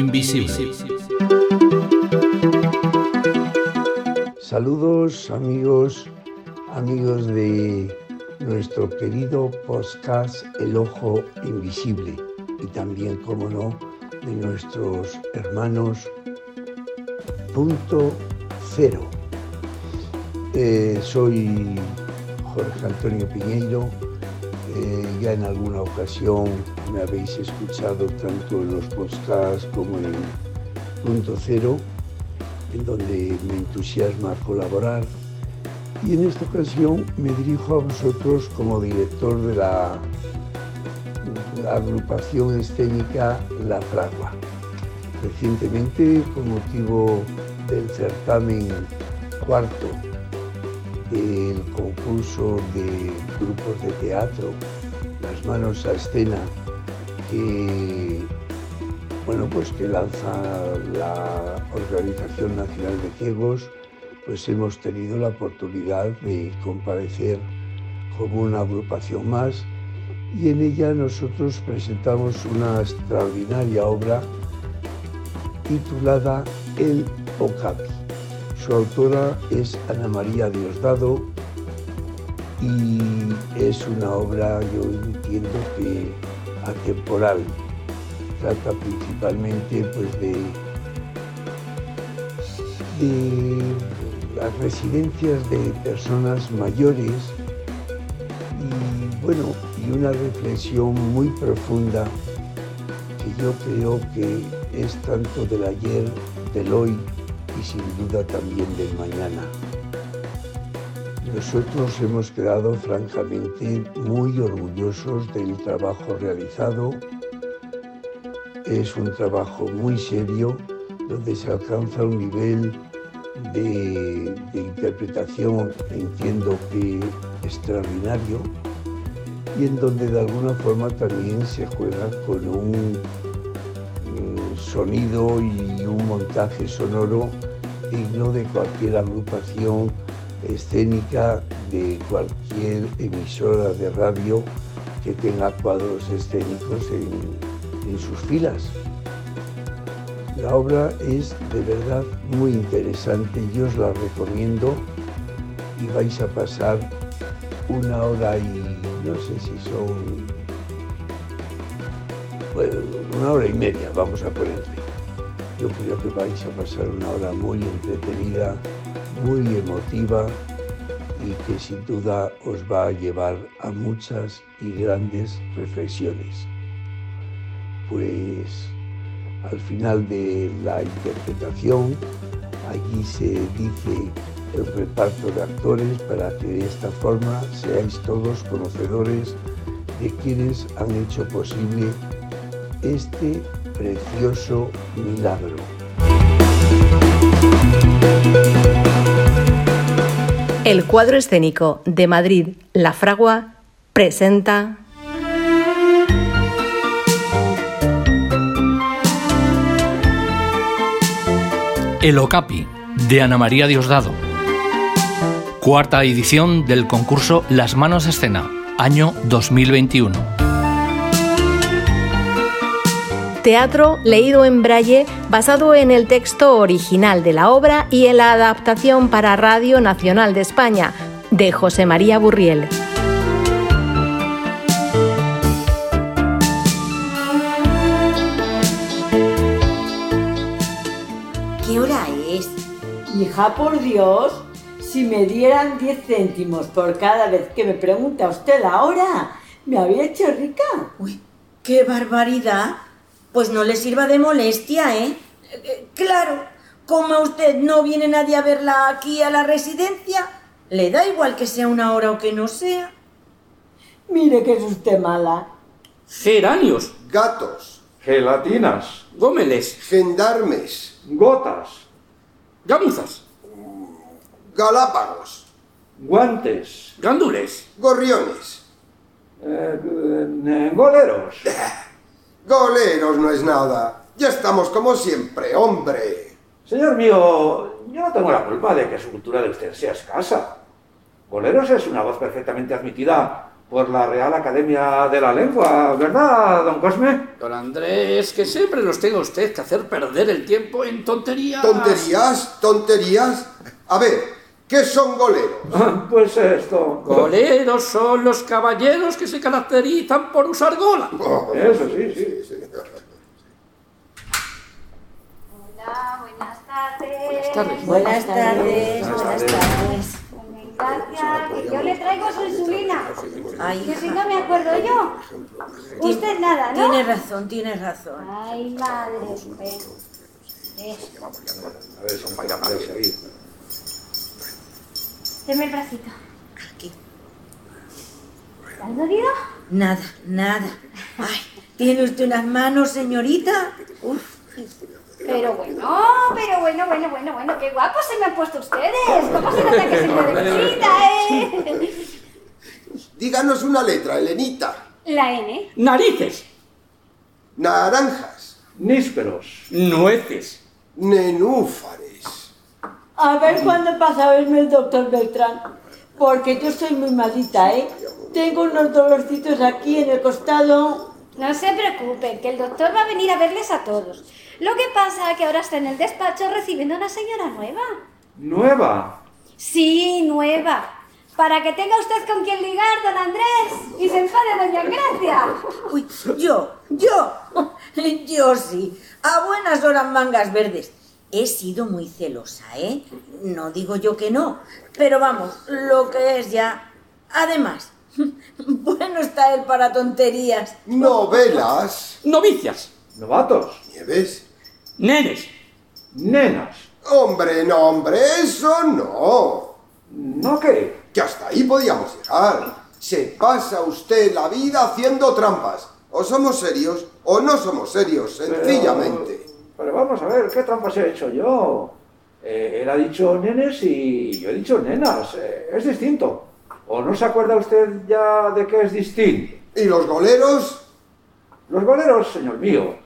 invisible. Saludos amigos, amigos de nuestro querido podcast El Ojo Invisible y también, como no, de nuestros hermanos Punto Cero. Eh, soy Jorge Antonio Piñeiro. Eh, ya en alguna ocasión me habéis escuchado tanto en los podcasts como en Punto Cero, en donde me entusiasma colaborar. Y en esta ocasión me dirijo a vosotros como director de la, la agrupación escénica La Fragua. Recientemente, con motivo del certamen cuarto del concurso de grupos de teatro, Las Manos a Escena, que, bueno, pues que lanza la Organización Nacional de Ciegos, pues hemos tenido la oportunidad de comparecer como una agrupación más y en ella nosotros presentamos una extraordinaria obra titulada El Okapi. Su autora es Ana María Diosdado y es una obra, yo entiendo que atemporal. Trata principalmente pues, de, las residencias de personas mayores y bueno, y una reflexión muy profunda que yo creo que es tanto del ayer, del hoy y sin duda también del mañana. Nosotros hemos quedado francamente muy orgullosos del trabajo realizado. Es un trabajo muy serio donde se alcanza un nivel de, de interpretación, entiendo que extraordinario, y en donde de alguna forma también se juega con un sonido y un montaje sonoro digno de cualquier agrupación escénica de cualquier emisora de radio que tenga cuadros escénicos en, en sus filas. La obra es de verdad muy interesante, yo os la recomiendo y vais a pasar una hora y no sé si son una hora y media, vamos a ponerle. Yo creo que vais a pasar una hora muy entretenida, muy emotiva y que sin duda os va a llevar a muchas y grandes reflexiones. Pues al final de la interpretación, allí se dice el reparto de actores para que de esta forma seáis todos conocedores de quienes han hecho posible este precioso milagro. El cuadro escénico de Madrid, La Fragua, presenta El Ocapi, de Ana María Diosdado. Cuarta edición del concurso Las Manos Escena, año 2021. Teatro leído en braille basado en el texto original de la obra y en la adaptación para Radio Nacional de España de José María Burriel. ¿Qué hora es? Hija, por Dios, si me dieran 10 céntimos por cada vez que me pregunta usted la hora, me había hecho rica. Uy, qué barbaridad. Pues no le sirva de molestia, ¿eh? Eh, Claro, como a usted no viene nadie a verla aquí a la residencia, le da igual que sea una hora o que no sea. Mire que es usted mala. Geranios, gatos, gelatinas, gómeles, gendarmes, gotas, gamuzas, galápagos, guantes, gandules, gorriones. eh, eh, goleros. Goleros no es nada. Ya estamos como siempre, hombre. Señor mío, yo no tengo la culpa de que su cultura de usted sea escasa. Goleros es una voz perfectamente admitida por la Real Academia de la Lengua, ¿verdad, don Cosme? Don Andrés, que siempre nos tenga usted que hacer perder el tiempo en tonterías. ¿Tonterías? ¿Tonterías? A ver, ¿qué son goleros? Ah, Pues esto. Goleros son los caballeros que se caracterizan por usar gola. Eso sí, sí. Hola, buenas tardes. Buenas tardes. Buenas tardes, Buenas buenas tardes. Gracias, que yo le traigo su insulina. Que Ay, si no me acuerdo yo. Usted nada, ¿no? tiene razón, tiene razón. Ay, madre. Eh, A ver, son para seguir. Deme el bracito. Aquí. ¿Te has dolido? Nada, nada. Ay, ¿tiene usted unas manos, señorita? Uf, Pero bueno, pero bueno, bueno, bueno, bueno, qué guapos se me han puesto ustedes. ¿Cómo se nota que se me deposita, eh? Díganos una letra, Elenita. La N. Narices, Naranjas. Nísperos. nueces, Nenúfares. A ver cuándo pasa a verme el doctor Beltrán. Porque yo soy muy malita, ¿eh? Tengo unos dolorcitos aquí en el costado. No se preocupen, que el doctor va a venir a verles a todos. Lo que pasa es que ahora está en el despacho recibiendo a una señora nueva. Nueva. Sí, nueva. Para que tenga usted con quien ligar, don Andrés, y se enfade doña Gracia. uy, yo, yo, yo sí. A buenas horas mangas verdes. He sido muy celosa, ¿eh? No digo yo que no, pero vamos, lo que es ya. Además, bueno está él para tonterías. Novelas. novicias, Novatos. Nieves. nenes, Nenas. Hombre, no, hombre, eso no. ¿No qué? Que hasta ahí podíamos llegar. Se pasa usted la vida haciendo trampas. O somos serios o no somos serios, sencillamente. Pero vamos a ver, ¿qué trampas he hecho yo? Eh, él ha dicho nenes y yo he dicho nenas. Eh, es distinto. ¿O no se acuerda usted ya de que es distinto? ¿Y los goleros? Los goleros, señor mío,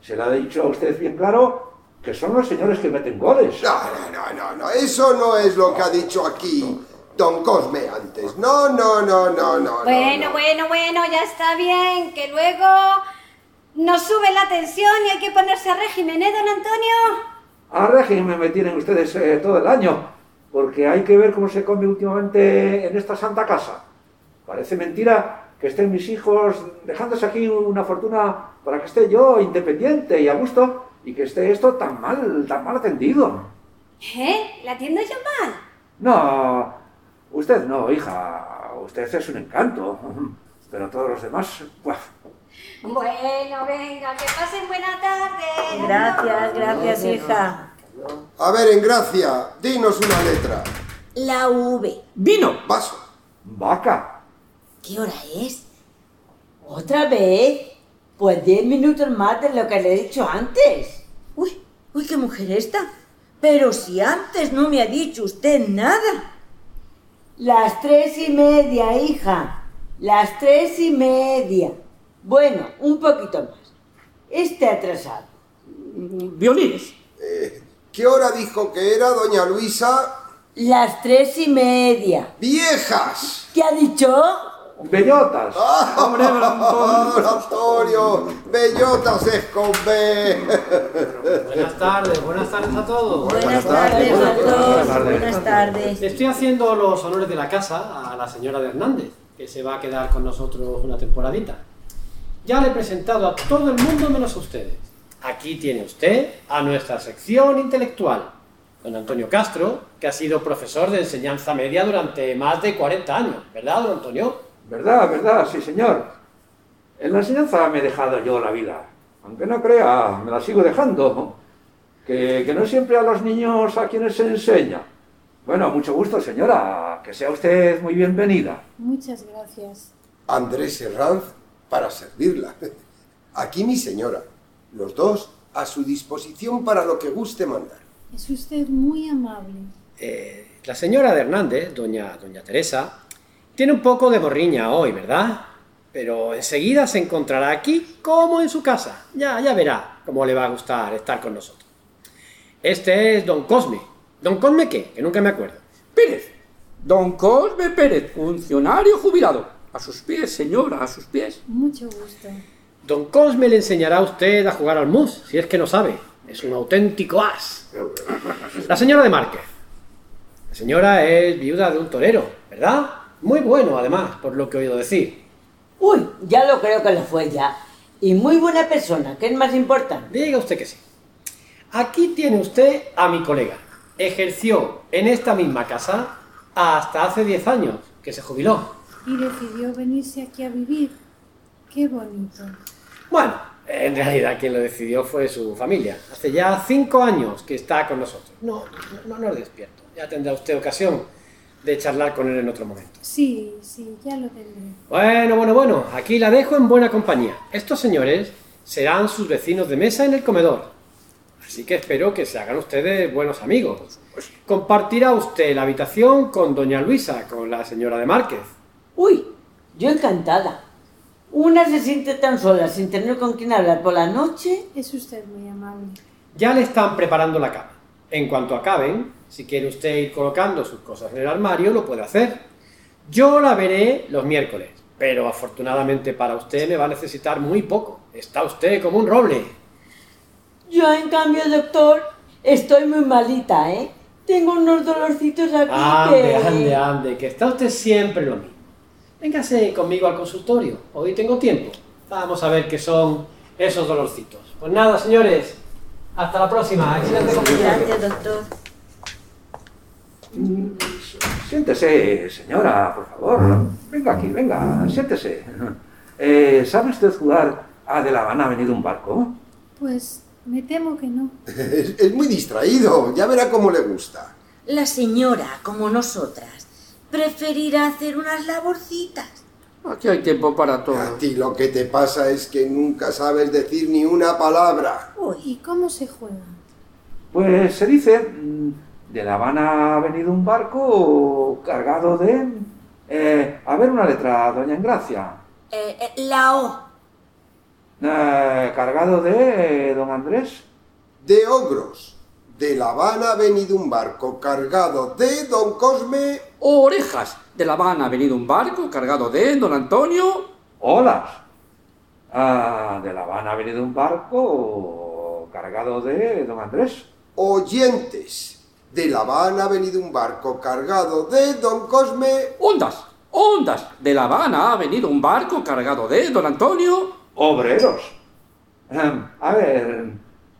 se le ha dicho a usted bien claro que son los señores que meten goles. No, no, no, no, no. Eso no es lo que ha dicho aquí Don Cosme antes. No, no, no, no, no. Bueno, no, no. bueno, bueno, ya está bien, que luego nos sube la tensión y hay que ponerse a régimen, ¿eh, don Antonio? A régimen me tienen ustedes eh, todo el año, porque hay que ver cómo se come últimamente en esta santa casa. Parece mentira que estén mis hijos dejándose aquí una fortuna para que esté yo independiente y a gusto y que esté esto tan mal, tan mal atendido. ¿Eh? ¿La atiendo yo mal? No, usted no, hija, usted es un encanto, pero todos los demás, ¡buah! Bueno, venga, que pasen buena tarde. Gracias, gracias, hija. A ver, en gracia, dinos una letra. La V. vino, Vaso. vaca. ¿Qué hora es? ¿Otra vez? Pues diez minutos más de lo que le he dicho antes. Uy, uy, qué mujer esta. Pero si antes no me ha dicho usted nada. Las tres y media, hija. Las tres y media. Bueno, un poquito más. Este atrasado. violines, Eh, ¿Qué hora dijo que era, doña Luisa? Las tres y media. ¡Viejas! ¿Qué ha dicho? Bellotas. ¡Hombre, Antonio! ¡Bellotas es con B! Buenas tardes, buenas tardes a todos. Buenas, tardes, tardes, buenas doctor. tardes. Buenas tardes. Estoy haciendo los honores de la casa a la señora de Hernández, que se va a quedar con nosotros una temporadita. Ya le he presentado a todo el mundo menos a ustedes. Aquí tiene usted a nuestra sección intelectual, don Antonio Castro, que ha sido profesor de enseñanza media durante más de 40 años, ¿verdad, don Antonio? ¿Verdad, verdad? Sí, señor. En la enseñanza me he dejado yo la vida. Aunque no crea, me la sigo dejando. Que, que no siempre a los niños a quienes se enseña. Bueno, mucho gusto, señora. Que sea usted muy bienvenida. Muchas gracias. Andrés Herranz, para servirla. Aquí mi señora. Los dos a su disposición para lo que guste mandar. Es usted muy amable. Eh, la señora de Hernández, doña, doña Teresa, tiene un poco de borriña hoy, ¿verdad? Pero enseguida se encontrará aquí como en su casa. Ya, ya verá cómo le va a gustar estar con nosotros. Este es don Cosme. ¿Don Cosme qué? Que nunca me acuerdo. Pérez, don Cosme Pérez, funcionario jubilado. A sus pies, señora, a sus pies. Mucho gusto. Don Cosme le enseñará a usted a jugar al mus, si es que no sabe. Es un auténtico as. La señora de Márquez. La señora es viuda de un torero, ¿verdad? Muy bueno, además, por lo que he oído decir. Uy, ya lo creo que lo fue ya. Y muy buena persona, que es más importante. Diga usted que sí. Aquí tiene usted a mi colega. Ejerció en esta misma casa hasta hace 10 años, que se jubiló. Y decidió venirse aquí a vivir. Qué bonito. Bueno, en realidad quien lo decidió fue su familia. Hace ya 5 años que está con nosotros. No, no, no le despierto. Ya tendrá usted ocasión de charlar con él en otro momento. Sí, sí, ya lo tendré. Bueno, bueno, bueno, aquí la dejo en buena compañía. Estos señores serán sus vecinos de mesa en el comedor. Así que espero que se hagan ustedes buenos amigos. Compartirá usted la habitación con doña Luisa, con la señora de Márquez. Uy, yo encantada. Una se siente tan sola sin tener con quién hablar por la noche. Es usted muy amable. Ya le están preparando la cama. En cuanto acaben, si quiere usted ir colocando sus cosas en el armario, lo puede hacer. Yo la veré los miércoles, pero afortunadamente para usted me va a necesitar muy poco. Está usted como un roble. Yo, en cambio, doctor, estoy muy malita, ¿eh? Tengo unos dolorcitos aquí Ande, que... ande, ande, que está usted siempre lo mismo. Véngase conmigo al consultorio. Hoy tengo tiempo. Vamos a ver qué son esos dolorcitos. Pues nada, señores. Hasta la próxima. Excelente compañía. Gracias, doctor. Siéntese, señora, por favor. Venga aquí, venga, siéntese. Eh, ¿Sabe usted jugar a De La Habana ha venido un barco? Pues me temo que no. Es, es muy distraído, ya verá cómo le gusta. La señora, como nosotras, preferirá hacer unas laborcitas. Aquí hay tiempo para A todo. ti lo que te pasa es que nunca sabes decir ni una palabra. ¿Y cómo se juega? Pues se dice, mm, de La Habana ha venido un barco cargado de... eh, a ver una letra, doña Engracia. Eh, eh, la O. Eh, cargado de don Andrés. De ogros. De La Habana ha venido un barco cargado de Don Cosme. Orejas. De La Habana ha venido un barco cargado de don Antonio. Olas. Ah, de La Habana ha venido un barco cargado de don Andrés. Oyentes. De La Habana ha venido un barco cargado de Don Cosme. Ondas. Ondas. De La Habana ha venido un barco cargado de don Antonio. Obreros. Ehm, a ver,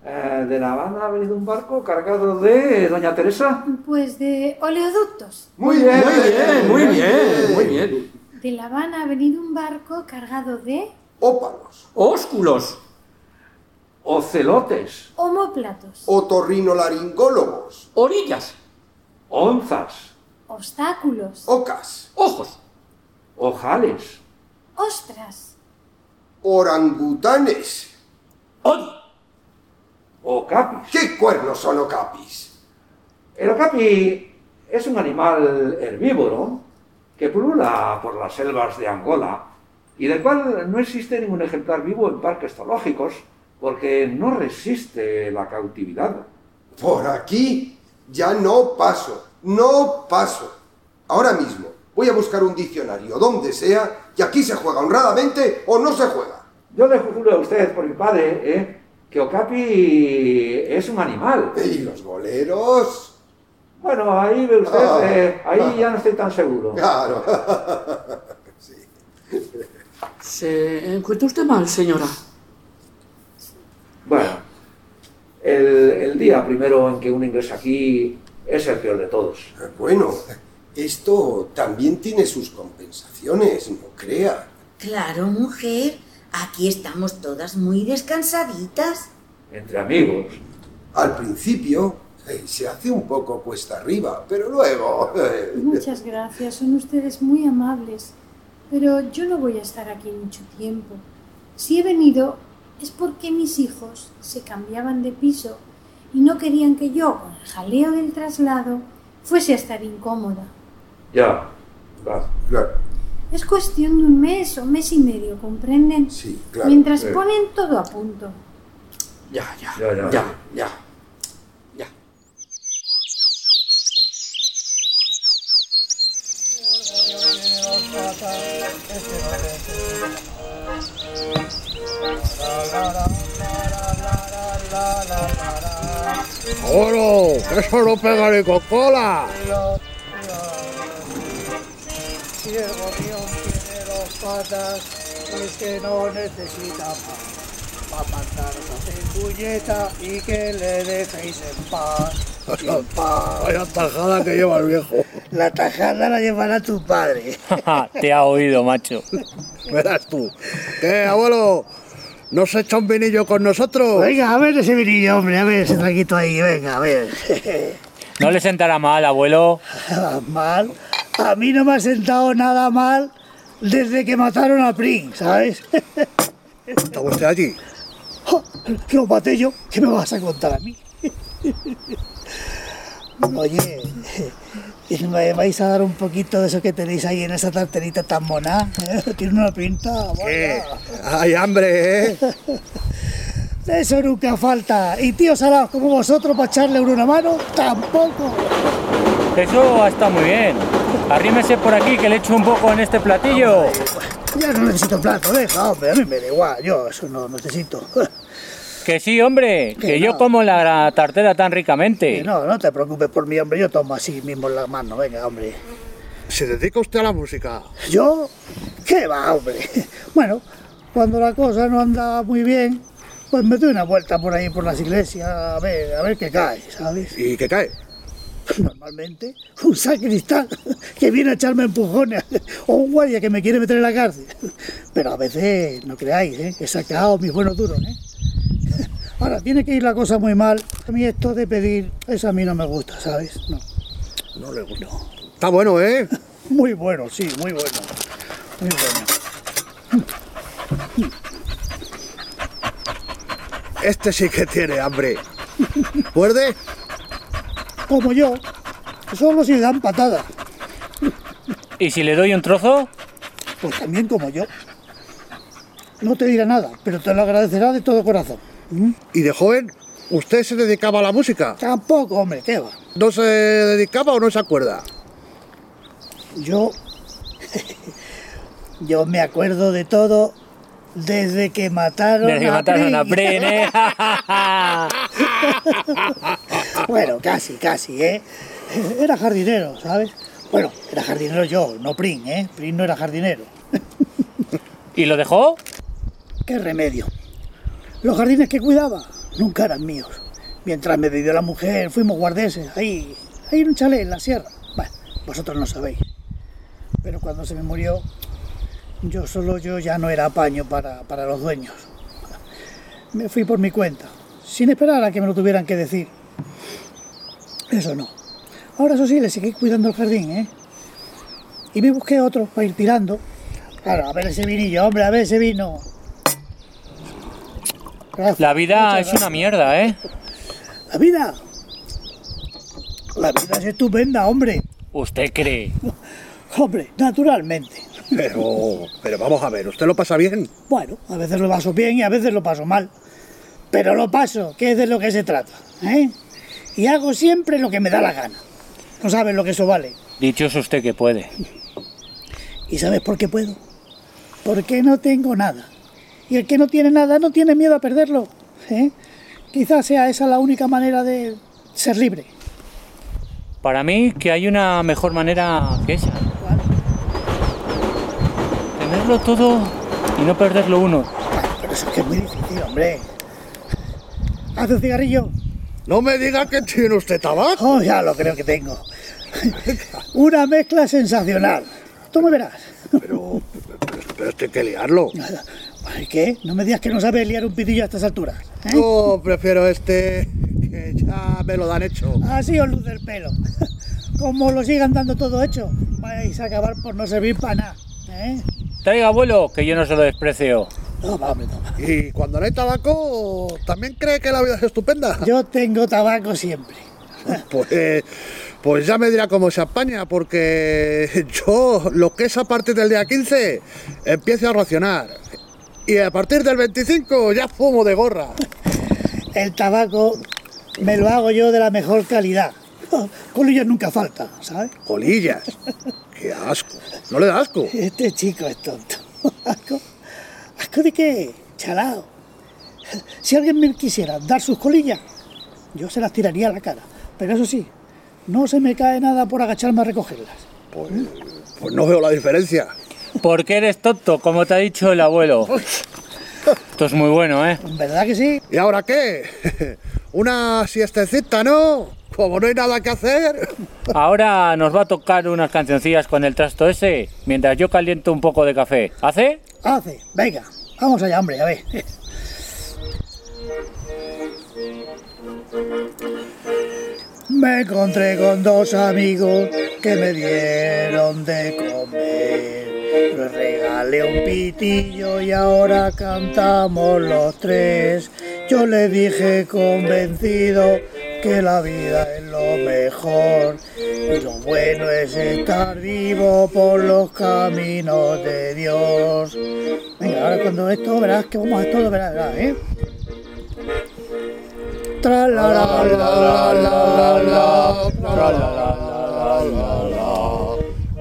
eh, de La Habana ha venido un barco cargado de doña Teresa. Pues de oleoductos. Muy bien. Muy bien, muy bien, muy bien. De La Habana ha venido un barco cargado de Ópalos. Ósculos. Ocelotes. homóplatos, Otorrinolaringólogos. Orillas. Onzas. obstáculos, Ocas. Ojos. Ojales. ostras, Orangutanes. ¿Qué cuernos son ocapis? El okapi es un animal herbívoro que pulula por las selvas de Angola y del cual no existe ningún ejemplar vivo en parques zoológicos porque no resiste la cautividad. Por aquí ya no paso, no paso. Ahora mismo voy a buscar un diccionario donde sea y aquí se juega honradamente o no se juega. Yo le juro a usted por mi padre ¿eh? Que okapi es un animal. ¿Y los boleros? Bueno, ahí ve usted, Ah. eh, ahí ya no estoy tan seguro. Claro. ¿Se encuentra usted mal, señora? Bueno, el, el día primero en que uno ingresa aquí es el peor de todos. Bueno, esto también tiene sus compensaciones, no crea. Claro, mujer. Aquí estamos todas muy descansaditas. Entre amigos. Al principio eh, se hace un poco cuesta arriba, pero luego... eh, Muchas gracias, son ustedes muy amables. Pero yo no voy a estar aquí mucho tiempo. Si he venido es porque mis hijos se cambiaban de piso y no querían que yo, con el jaleo del traslado, fuese a estar incómoda. Ya, claro. Es cuestión de un mes o mes y medio, ¿comprenden? sí, claro. Mientras sí. ponen todo a punto. Ya, ya, Ya, ya. ya, ya. ya. ¡Oro! ¡Que eso no pega ni con cola! Si el gorrión tiene dos patas, es que no necesita más. Va a mandaros puñeta y que le dejéis en paz. En paz. Vaya tajada que lleva el viejo. La tajada la llevará tu padre. Te ha oído, macho. Verás tú. ¿Qué, abuelo? ¿No se echa un vinillo con nosotros? Venga, a ver ese vinillo, hombre, a ver ese traguito ahí, venga, a ver. No le sentará mal, abuelo. mal. A mí no me ha sentado nada mal desde que mataron a Pring, ¿sabes? ¿Estaba usted allí? Lo maté yo. ¿Qué me vas a contar a mí? Oye, ¿me vais a dar un poquito de eso que tenéis ahí en esa tarterita tan mona? ¿Eh? Tiene una pinta. ¿Qué? vaya. Hay hambre, ¿eh? Eso nunca falta. Y tíos salados como vosotros para echarle una mano, tampoco. Eso está muy bien. Arrímese por aquí que le echo un poco en este platillo. Ya no necesito plato, deja, hombre, a mí me da igual, yo eso no necesito. Que sí, hombre, que Que yo no. como la tartera tan ricamente. Que no, no te preocupes por mí, hombre, yo tomo así mismo en la mano, venga, hombre. ¿Se dedica usted a la música? ¿Yo? ¿Qué va, hombre? Bueno, cuando la cosa no anda muy bien, pues me doy una vuelta por ahí por las iglesias a ver, a ver qué cae, ¿sabes? ¿Y qué cae? Normalmente, un sacristán que viene a echarme empujones o un guardia que me quiere meter en la cárcel. Pero a veces, no creáis, ¿eh? he sacado mis buenos duros, ¿eh? Ahora, tiene que ir la cosa muy mal. A mí esto de pedir, eso a mí no me gusta, ¿sabes? No. No le gusta. Está bueno, ¿eh? Muy bueno, sí, muy bueno. Muy bueno. Este sí que tiene hambre. ¿Puede? Como yo, solo si le dan patada. ¿Y si le doy un trozo? Pues también como yo. No te dirá nada, pero te lo agradecerá de todo corazón. ¿Y de joven usted se dedicaba a la música? Tampoco, hombre, ¿qué va? ¿No se dedicaba o no se acuerda? Yo. yo me acuerdo de todo desde que mataron Desde que a mataron a. Prin, ¿eh? bueno, casi, casi, ¿eh? Era jardinero, ¿sabes? Bueno, era jardinero yo, no Prin, ¿eh? Prin no era jardinero. ¿Y lo dejó? ¿Qué remedio? Los jardines que cuidaba nunca eran míos. Mientras me vivió la mujer, fuimos guardeses, ahí, ahí en un chalet, en la sierra. Bueno, vosotros no sabéis. Pero cuando se me murió, yo solo yo ya no era apaño para, para los dueños. Me fui por mi cuenta, sin esperar a que me lo tuvieran que decir. Eso no. Ahora eso sí, le seguí cuidando el jardín, ¿eh? Y me busqué otro para ir tirando. Claro, a ver ese vinillo, hombre, a ver ese vino. Gracias, La vida muchas es una mierda, ¿eh? La vida. La vida es estupenda, hombre. ¿Usted cree? Hombre, naturalmente. Pero, pero vamos a ver, ¿usted lo pasa bien? Bueno, a veces lo paso bien y a veces lo paso mal. Pero lo paso, que es de lo que se trata. ¿eh? Y hago siempre lo que me da la gana. No sabes lo que eso vale. Dicho es usted que puede. ¿Y sabes por qué puedo? Porque no tengo nada. Y el que no tiene nada no tiene miedo a perderlo. ¿eh? Quizás sea esa la única manera de ser libre. Para mí que hay una mejor manera que esa. Tenerlo todo y no perderlo uno. Pero eso es que es muy difícil, hombre. ¿Hace un cigarrillo? No me diga que tiene usted tabaco. Oh, ya lo creo que tengo. Una mezcla sensacional. Tú me verás. Pero, pero esto hay que liarlo. ¿Y qué? No me digas que no sabes liar un pitillo a estas alturas. ¿eh? Yo prefiero este, que ya me lo dan hecho. Así os luce el pelo. Como lo sigan dando todo hecho, vais a acabar por no servir para nada. ¿eh? Traiga abuelo, que yo no se lo desprecio. No, no. Y cuando no hay tabaco, ¿también cree que la vida es estupenda? Yo tengo tabaco siempre. Pues, pues ya me dirá cómo se apaña, porque yo, lo que es a partir del día 15, empiezo a racionar. Y a partir del 25 ya fumo de gorra. El tabaco me lo hago yo de la mejor calidad. Colillas nunca falta, ¿sabes? Colillas. Qué asco. ¿No le da asco? Este chico es tonto. ¿Asco? ¿Asco de qué? Chalao. Si alguien me quisiera dar sus colillas, yo se las tiraría a la cara. Pero eso sí, no se me cae nada por agacharme a recogerlas. Pues, pues no veo la diferencia. Porque eres tonto, como te ha dicho el abuelo. Esto es muy bueno, ¿eh? ¿Verdad que sí? ¿Y ahora qué? Una siestecita, ¿no? Como no hay nada que hacer. Ahora nos va a tocar unas cancioncillas con el trasto ese, mientras yo caliento un poco de café. ¿Hace? Hace. Venga, vamos allá, hombre, a ver. Me encontré con dos amigos que me dieron de comer. Les regalé un pitillo y ahora cantamos los tres. Yo le dije convencido que la vida es lo mejor y lo bueno es estar vivo por los caminos de Dios. Venga, ahora cuando esto verás que vamos a esto, verás, ¿eh? Tra la la la la la la tra la la la la la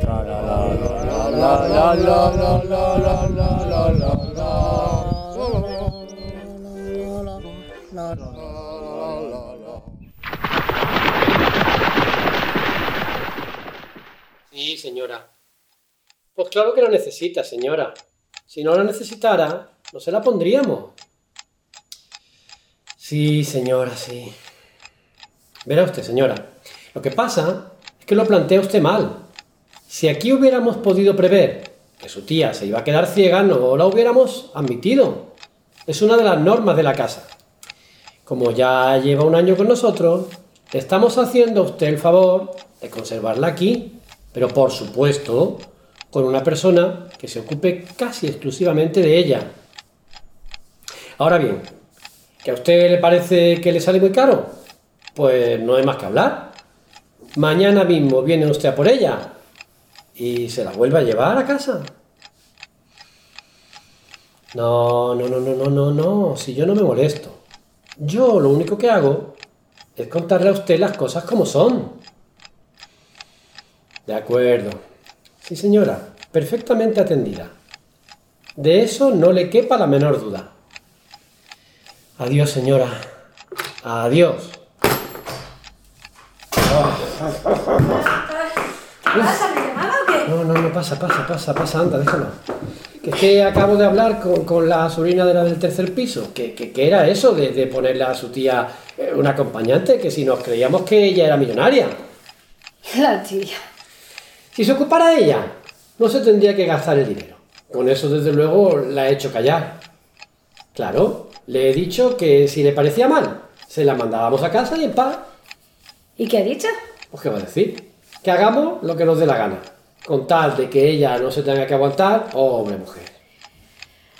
tra la la la la la la la la la Sí, señora. Pues claro que lo necesita, señora. Si no la necesitara, no se la pondríamos. Sí, señora, sí. Verá usted, señora. Lo que pasa es que lo plantea usted mal. Si aquí hubiéramos podido prever que su tía se iba a quedar ciega, no la hubiéramos admitido. Es una de las normas de la casa. Como ya lleva un año con nosotros, le estamos haciendo a usted el favor de conservarla aquí, pero por supuesto, con una persona que se ocupe casi exclusivamente de ella. Ahora bien, ¿que a usted le parece que le sale muy caro? Pues no hay más que hablar. Mañana mismo viene usted a por ella y se la vuelve a llevar a casa. No, no, no, no, no, no, no, si yo no me molesto. Yo lo único que hago es contarle a usted las cosas como son. De acuerdo. Sí, señora, perfectamente atendida. De eso no le quepa la menor duda. Adiós, señora. Adiós. ¿Pasa? ¿Me llamaba o qué? No, no, no, pasa, pasa, pasa, pasa, anda, déjalo. Que es que acabo de hablar con, con la sobrina de la del tercer piso. que que que era eso de, de ponerle a su tía eh, un acompañante? Que si nos creíamos que ella era millonaria. La tía. Si se ocupara ella, no se tendría que gastar el dinero. Con eso, desde luego, la he hecho callar. Claro, le he dicho que si le parecía mal, se la mandábamos a casa y en paz. ¿Y qué ha dicho? Pues, ¿qué va a decir? Que hagamos lo que nos dé la gana. Con tal de que ella no se tenga que aguantar, pobre mujer.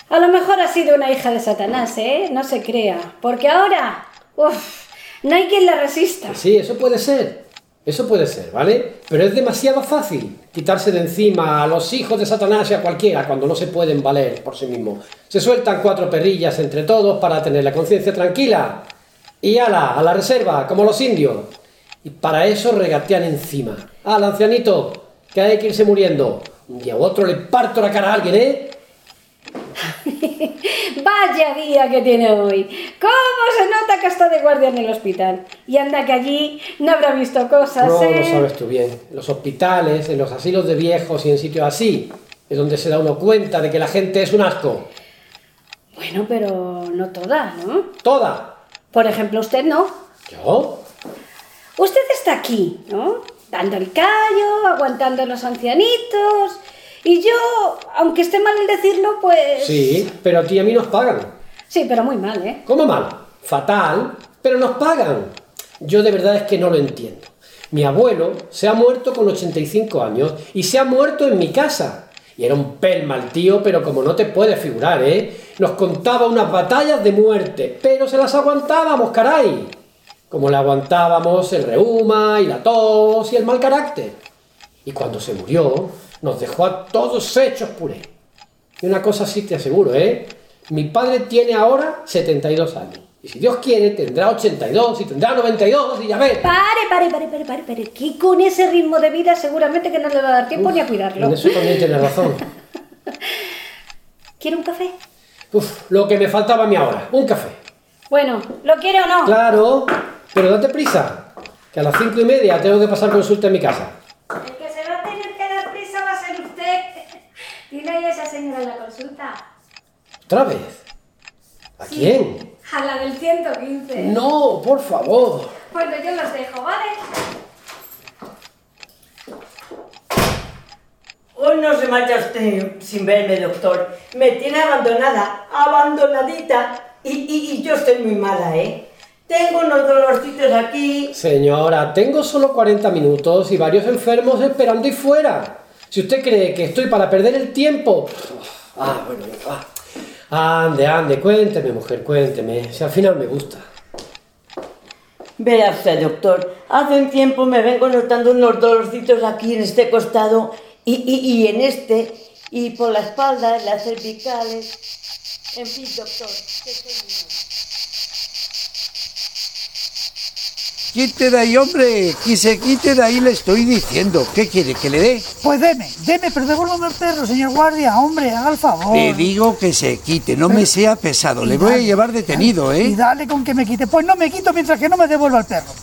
A lo mejor ha sido una hija de Satanás, ¿eh? No se crea. Porque ahora, uff, no hay quien la resista. Sí, eso puede ser. Eso puede ser, ¿vale? Pero es demasiado fácil quitarse de encima a los hijos de Satanás y a cualquiera cuando no se pueden valer por sí mismos. Se sueltan cuatro perrillas entre todos para tener la conciencia tranquila. Y ala, a la reserva, como los indios. Y para eso regatean encima. Al ancianito, que hay que irse muriendo. Día u otro le parto la cara a alguien, ¿eh? Vaya día que tiene hoy. ¿Cómo se nota que está de guardia en el hospital? Y anda que allí no habrá visto cosas, No, ¿eh? lo sabes tú bien. En los hospitales, en los asilos de viejos y en sitios así, es donde se da uno cuenta de que la gente es un asco. Bueno, pero no toda, ¿no? Toda. Por ejemplo, usted no. ¿Yo? Usted está aquí, ¿no? Dando el callo, aguantando a los ancianitos. Y yo, aunque esté mal el decirlo, pues... Sí, pero a ti y a mí nos pagan. Sí, pero muy mal, ¿eh? ¿Cómo mal? Fatal, pero nos pagan. Yo de verdad es que no lo entiendo. Mi abuelo se ha muerto con 85 años y se ha muerto en mi casa. Y era un pel mal tío, pero como no te puedes figurar, ¿eh? Nos contaba unas batallas de muerte, pero se las aguantábamos, caray. Como le aguantábamos el reuma y la tos y el mal carácter. Y cuando se murió, nos dejó a todos hechos puré. Y una cosa sí te aseguro, ¿eh? Mi padre tiene ahora 72 años Y si Dios quiere, tendrá 82 y tendrá 92 y ya ves. Pare, pare, pare, pare, pare, pare. Que con ese ritmo de vida seguramente que no le va a dar tiempo ni a cuidarlo. En eso también tienes razón. ¿Quiere un café? Uf, lo que me faltaba a mí ahora, un café. Bueno, ¿lo quiere o no? Claro, pero date prisa, que a las cinco y media tengo que pasar consulta en mi casa. El que se va a tener que dar prisa va a ser usted. Tiene ahí a esa señora en la consulta. ¿Otra vez? ¿A quién? A la del 115. No, por favor. Bueno, yo los dejo, ¿vale? Hoy no se marcha usted sin verme, doctor. Me tiene abandonada, abandonadita. Y, y, y yo estoy muy mala, ¿eh? Tengo unos dolorcitos aquí. Señora, tengo solo 40 minutos y varios enfermos esperando ahí fuera. Si usted cree que estoy para perder el tiempo... Ah, bueno, va. Ande, ande, cuénteme, mujer, cuénteme. Si al final me gusta. Vea usted, doctor. Hace un tiempo me vengo notando unos dolorcitos aquí en este costado y, y, y en este, y por la espalda, en las cervicales. En fin, doctor, que estoy muy mal. Quite de ahí, hombre, que se quite de ahí, le estoy diciendo. ¿Qué quiere, que le dé? Pues deme, deme, pero devuélvame el perro, señor guardia, hombre, haga el favor. Le digo que se quite, no me sea pesado. Le voy a llevar detenido, Y ¿eh? dale con que me quite. Pues no me quito mientras que no me devuelva el perro.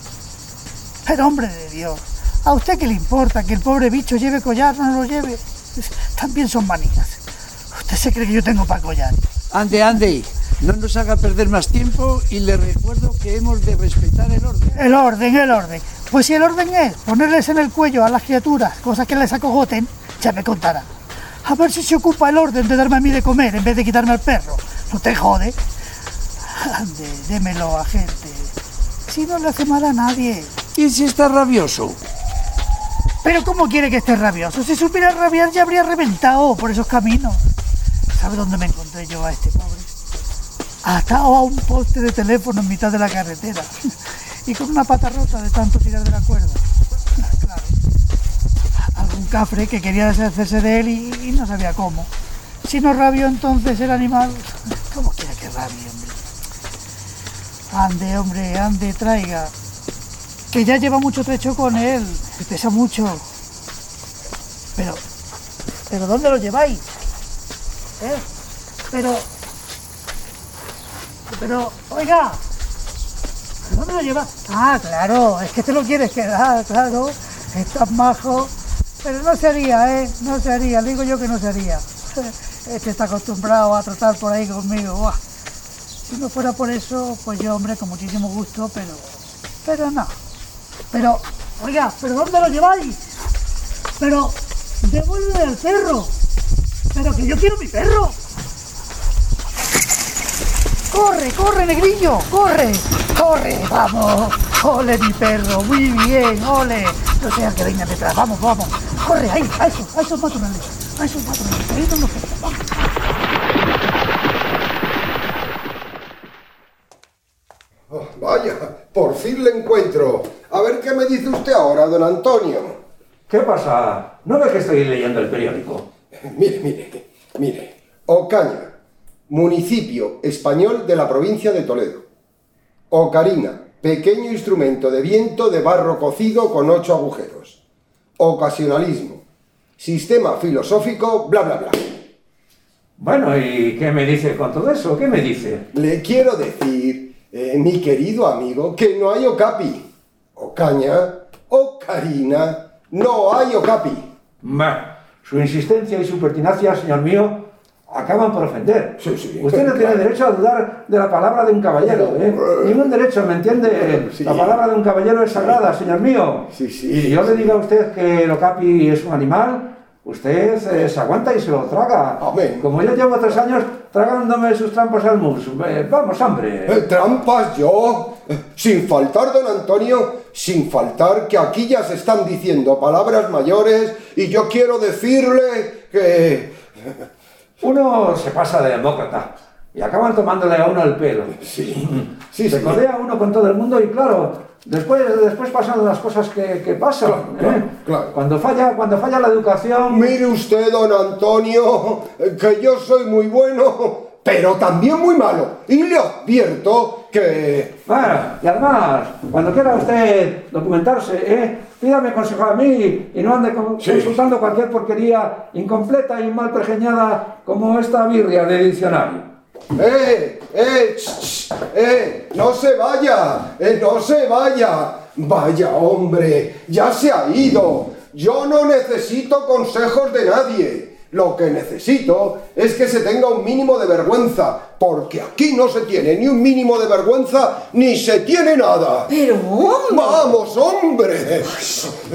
Pero hombre de Dios, ¿a usted qué le importa que el pobre bicho lleve collar o no lo lleve? También son manías. ¿Usted se cree que yo tengo para collar? Ande, ande, no nos haga perder más tiempo y le recuerdo que hemos de respetar el orden. El orden, el orden. Pues si el orden es ponerles en el cuello a las criaturas cosas que les acogoten, ya me contará. A ver si se ocupa el orden de darme a mí de comer en vez de quitarme al perro. No te jode. Ande, démelo a gente. Si no le hace mal a nadie. ¿Y si está rabioso? Pero ¿cómo quiere que esté rabioso? Si supiera rabiar ya habría reventado por esos caminos. ¿Sabe dónde me encontré yo a este pobre? Atado a un poste de teléfono en mitad de la carretera. Y con una pata rota de tanto tirar de la cuerda. Claro. Algún cafre que quería deshacerse de él y, y no sabía cómo. Si no rabió entonces el animal, ¿cómo quiere que rabie, hombre? Ande, hombre, ande, traiga. Que ya lleva mucho trecho con él, que pesa mucho. Pero, ¿pero dónde lo lleváis? ¿Eh? Pero, pero, oiga, ¿dónde lo llevas? Ah, claro, es que te lo quieres quedar, claro. Estás majo. Pero no sería, ¿eh? No sería, digo yo que no sería. Este está acostumbrado a tratar por ahí conmigo. Si no fuera por eso, pues yo, hombre, con muchísimo gusto, pero, pero no. Pero, oiga, ¿pero dónde lo lleváis? Pero, devuelve el perro. Pero que yo quiero mi perro. Corre, corre, negrillo, corre, corre, vamos. Ole mi perro, muy bien, ole. No sea que venga detrás, vamos, vamos. Corre, ahí, a esos, a esos matorrales, a esos matorrales, ahí no vamos. Oh, vaya, por fin le encuentro. A ver qué me dice usted ahora, don Antonio. ¿Qué pasa? ¿No ve que estoy leyendo el periódico? Mire, mire, mire. Ocaña, municipio español de la provincia de Toledo. Ocarina, pequeño instrumento de viento de barro cocido con ocho agujeros. Ocasionalismo, sistema filosófico, bla, bla, bla. Bueno, ¿y qué me dice con todo eso? ¿Qué me dice? Le quiero decir, eh, mi querido amigo, que no hay Ocapi. Ocaña, Ocarina, no hay Ocapi. Bah, su insistencia y su pertinacia, señor mío, acaban por ofender. Sí, sí, Usted no tiene claro. derecho a dudar de la palabra de un caballero, ¿eh? Ningún derecho, ¿me entiende? Sí. La palabra de un caballero es sagrada, señor mío. Y yo le digo a usted que el okapi es un animal, usted eh, se aguanta y se lo traga. Amén. Como yo llevo tres años tragándome sus trampas al mus. Eh, vamos, hombre. Eh, Trampas yo. Eh, Sin faltar, don Antonio, sin faltar que aquí ya se están diciendo palabras mayores y yo quiero decirle que... Uno se pasa de demócrata y acaban tomándole a uno el pelo. Sí, sí, se sí. codea uno con todo el mundo y claro, después, después pasan las cosas que, que pasan. Claro, ¿eh? claro. Cuando falla, cuando falla la educación. Mire usted, don Antonio, que yo soy muy bueno, pero también muy malo. Y le advierto que... Bueno, y además, cuando quiera usted documentarse, ¿eh? pídame consejo a mí y no ande con- consultando cualquier porquería incompleta y mal pregeñada como esta birria de diccionario. ¡Eh! ¡Eh! ch, ch, ¡Eh! ¡No se vaya! ¡Eh! ¡No se vaya! Vaya hombre, ya se ha ido. Yo no necesito consejos de nadie. Lo que necesito es que se tenga un mínimo de vergüenza, porque aquí no se tiene ni un mínimo de vergüenza ni se tiene nada. Pero hombre. ¡Vamos, hombre!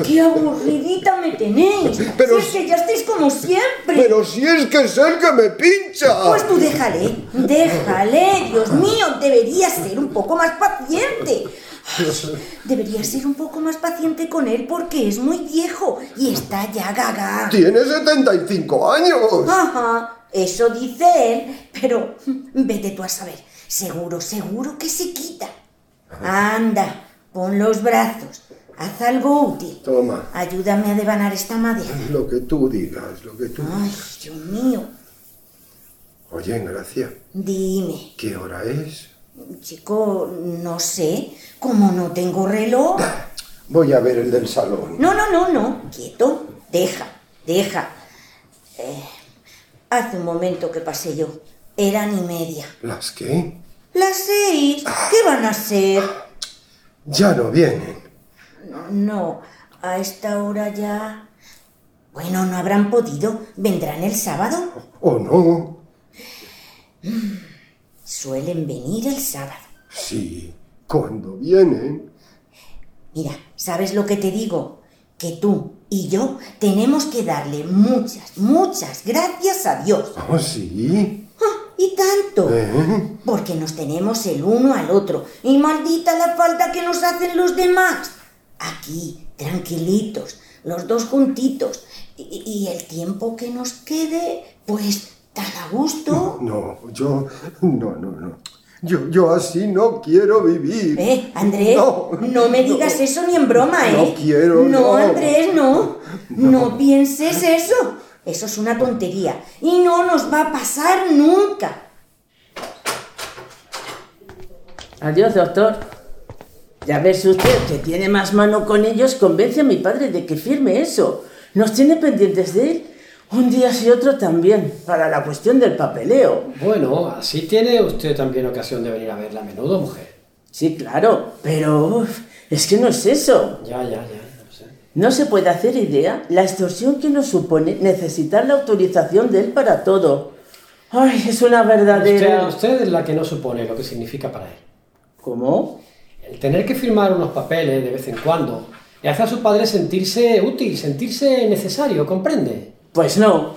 ¡Qué aburridita me tenéis! Pero si es que ya estáis como siempre. Pero si es que es el que me pincha. Pues tú déjale, déjale, Dios mío, deberías ser un poco más paciente. Deberías ser un poco más paciente con él porque es muy viejo y está ya gaga. Tiene 75 años. Ajá, eso dice él, pero vete tú a saber. Seguro, seguro que se quita. Anda, pon los brazos, haz algo útil. Toma, Ayúdame a devanar esta madera. lo que tú digas, lo que tú Ay, digas. Dios mío, Oye, Gracia, dime. ¿qué hora es? Chico, no sé, como no tengo reloj. Voy a ver el del salón. No, no, no, no, quieto, deja, deja. Eh, hace un momento que pasé yo, eran y media. ¿Las qué? Las seis, ¿qué van a ser? Ya no vienen. No, a esta hora ya... Bueno, no habrán podido, vendrán el sábado. ¿O no? Suelen venir el sábado. Sí, cuando vienen. Mira, ¿sabes lo que te digo? Que tú y yo tenemos que darle muchas, muchas gracias a Dios. ¿Oh, sí? Y tanto. ¿Eh? Porque nos tenemos el uno al otro. Y maldita la falta que nos hacen los demás. Aquí, tranquilitos, los dos juntitos. Y, y el tiempo que nos quede, pues tan a gusto. No, yo... No, no, no. Yo, yo así no quiero vivir. Eh, Andrés, no, me digas eso ni en broma, ¿eh? No quiero, no. Andrés, no. No pienses eso. Eso es una tontería. Y no nos va a pasar nunca. Adiós, doctor. Ya ves usted que tiene más mano con ellos, convence a mi padre de que firme eso. Nos tiene pendientes de él. Un día sí otro también, para la cuestión del papeleo. Bueno, así tiene usted también ocasión de venir a verla a menudo, mujer. Sí, claro, pero uf, es que no es eso. Ya, ya, ya. no sé. No se puede hacer idea la extorsión que nos supone necesitar la autorización de él para todo. Ay, es una verdadera... Usted, usted es la que no supone lo que significa para él. ¿Cómo? El tener que firmar unos papeles de vez en cuando le hace a su padre sentirse útil, sentirse necesario, ¿comprende? Pues no.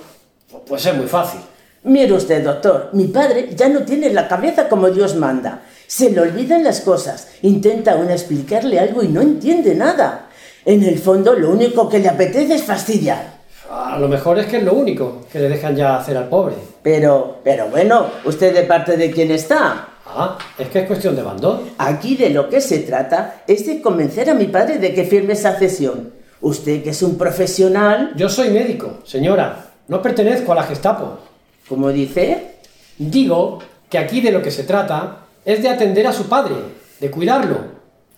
Pues es muy fácil. Mire usted, doctor, mi padre ya no tiene la cabeza como Dios manda. Se le olvidan las cosas. Intenta aún explicarle algo y no entiende nada. En el fondo, lo único que le apetece es fastidiar. A lo mejor es que es lo único que le dejan ya hacer al pobre. Pero, pero bueno, ¿usted de parte de quién está? Ah, es que es cuestión de bando. Aquí de lo que se trata es de convencer a mi padre de que firme esa cesión. Usted, que es un profesional... Yo soy médico, señora. No pertenezco a la Gestapo. ¿Cómo dice? Digo que aquí de lo que se trata es de atender a su padre, de cuidarlo,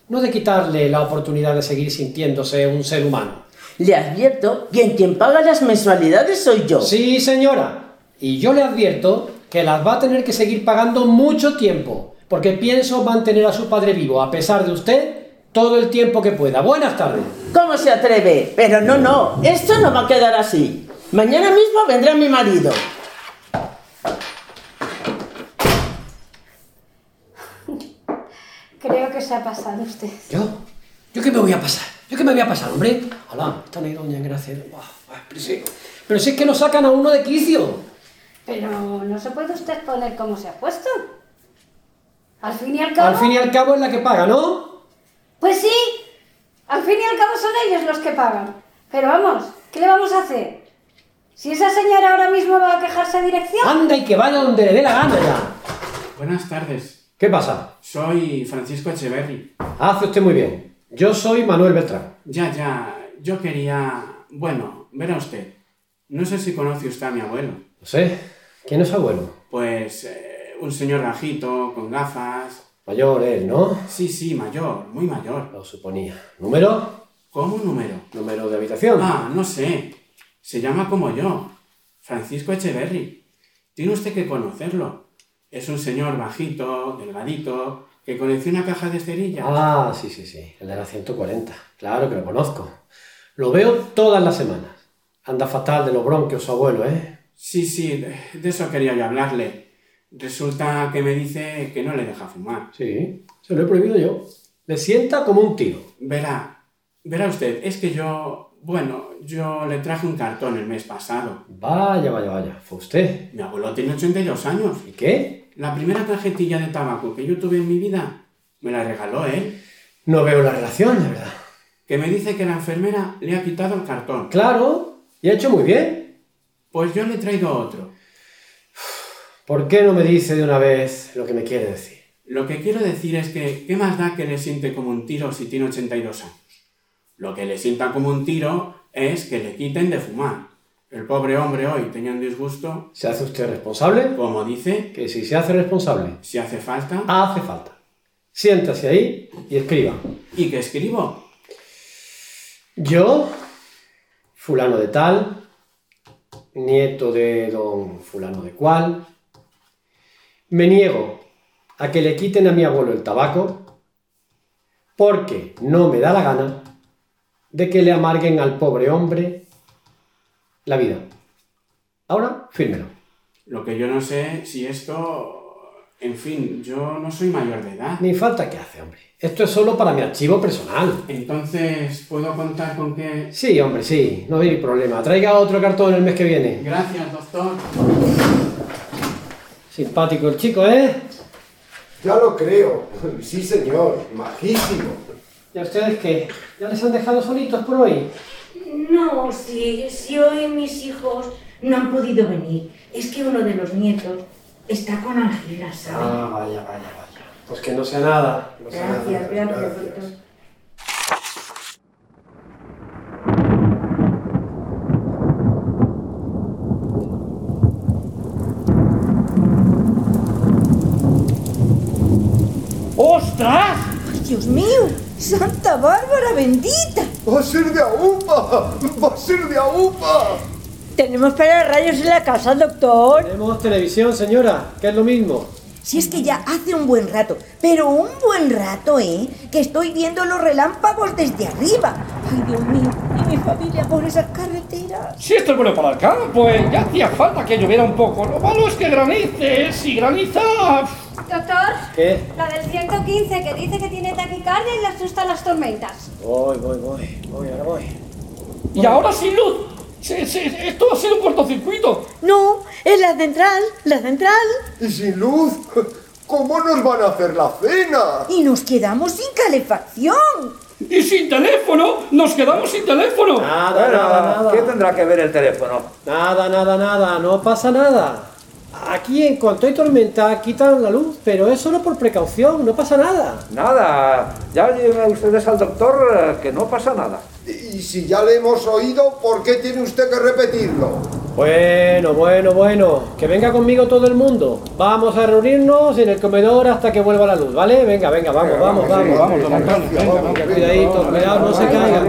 no de quitarle la oportunidad de seguir sintiéndose un ser humano. Le advierto que en quien paga las mensualidades soy yo. Sí, señora. Y yo le advierto que las va a tener que seguir pagando mucho tiempo, porque pienso mantener a su padre vivo, a pesar de usted, todo el tiempo que pueda. Buenas tardes. ¿Cómo se atreve? Pero no, no, esto no va a quedar así. Mañana mismo vendrá mi marido. Creo que se ha pasado usted. ¿Yo? ¿Yo qué me voy a pasar? ¿Yo qué me voy a pasar, hombre? Hola, están ahí doña Gracia. Pero, sí. pero si es que nos sacan a uno de quicio. Pero no se puede usted poner como se ha puesto. Al fin y al cabo. Al fin y al cabo es la que paga, ¿no? Pues sí. Al fin y al cabo son ellos los que pagan. Pero vamos, ¿qué le vamos a hacer? Si esa señora ahora mismo va a quejarse a dirección. Anda y que vaya donde le dé la gana ya. Buenas tardes. ¿Qué pasa? Soy Francisco Echeverry. Hace usted muy bien. Yo soy Manuel Beltrán. Ya, ya. Yo quería... Bueno, verá usted. No sé si conoce usted a mi abuelo. No sé. ¿Quién es su abuelo? Pues eh, un señor bajito, con gafas. Mayor él, ¿no? Sí, sí, mayor, muy mayor. Lo suponía. ¿Número? ¿Cómo número? ¿Número de habitación? Ah, no sé. Se llama como yo. Francisco Echeverry. Tiene usted que conocerlo. Es un señor bajito, delgadito, que colecciona cajas de cerillas. Ah, sí, sí, sí. El de la 140. Claro que lo conozco. Lo veo todas las semanas. Anda fatal de los bronquios su abuelo, ¿eh? Sí, sí, de, de eso quería yo hablarle. Resulta que me dice que no le deja fumar. Sí, se lo he prohibido yo. Le sienta como un tiro. Verá, verá usted, es que yo, bueno, yo le traje un cartón el mes pasado. Vaya, vaya, vaya. ¿Fue usted? Mi abuelo tiene 82 años. ¿Y qué? La primera tarjetilla de tabaco que yo tuve en mi vida me la regaló él. No veo la relación, de verdad. Que me dice que la enfermera le ha quitado el cartón. Claro, y ha hecho muy bien. Pues yo le he traído otro. ¿Por qué no me dice de una vez lo que me quiere decir? Lo que quiero decir es que, ¿qué más da que le siente como un tiro si tiene 82 años? Lo que le sienta como un tiro es que le quiten de fumar. El pobre hombre hoy tenía un disgusto. ¿Se hace usted responsable? Como dice. Que si se hace responsable. Si hace falta. Hace falta. Siéntase ahí y escriba. ¿Y qué escribo? Yo, fulano de tal, nieto de don fulano de cual, me niego a que le quiten a mi abuelo el tabaco porque no me da la gana de que le amarguen al pobre hombre la vida. Ahora, fírmelo. Lo que yo no sé si esto... En fin, yo no soy mayor de edad. Ni falta que hace, hombre. Esto es solo para mi archivo personal. Entonces, ¿puedo contar con que...? Sí, hombre, sí. No hay problema. Traiga otro cartón el mes que viene. Gracias, doctor. Simpático el chico, ¿eh? Ya lo creo. Sí, señor. Majísimo. ¿Y a ustedes qué? ¿Ya les han dejado solitos por hoy? No, si, si hoy mis hijos no han podido venir. Es que uno de los nietos está con angina, ¿sabes? Ah, vaya, vaya, vaya. Pues que no sea nada. No sea gracias, nada. gracias, doctor. ¡Ostras! ¡Ay, Dios mío! ¡Santa Bárbara bendita! ¡Va a ser de AUPA! ¡Va a ser de AUPA! Tenemos rayos en la casa, doctor. Tenemos televisión, señora, que es lo mismo. Si es que ya hace un buen rato, pero un buen rato, ¿eh? Que estoy viendo los relámpagos desde arriba. Ay, Dios mío, y mi familia por esas carreteras. Si esto es bueno para el campo, eh, ya hacía falta que lloviera un poco. Lo malo es que granice, si graniza... Doctor, ¿Qué? la del 115 que dice que tiene taquicardia y le asustan las tormentas. Voy, voy, voy. Voy, ahora voy. Y ahora sin luz. Se- se- esto ha sido un cortocircuito. No, es la central, la central. ¿Y sin luz? ¿Cómo nos van a hacer la cena? Y nos quedamos sin calefacción. Y sin teléfono. Nos quedamos sin teléfono. Nada, nada, nada. ¿Qué tendrá que ver el teléfono? Nada, nada, nada. No pasa nada. Aquí, en cuanto hay tormenta, quitan la luz, pero es solo por precaución, no pasa nada. Nada, ya lleven ustedes al doctor eh, que no pasa nada. Y si ya le hemos oído, ¿por qué tiene usted que repetirlo? Bueno, bueno, bueno. Que venga conmigo todo el mundo. Vamos a reunirnos en el comedor hasta que vuelva la luz, ¿vale? Venga, venga, vamos, vamos, vamos. Vamos, venga. Cuidadito, cuidado, no se caigan.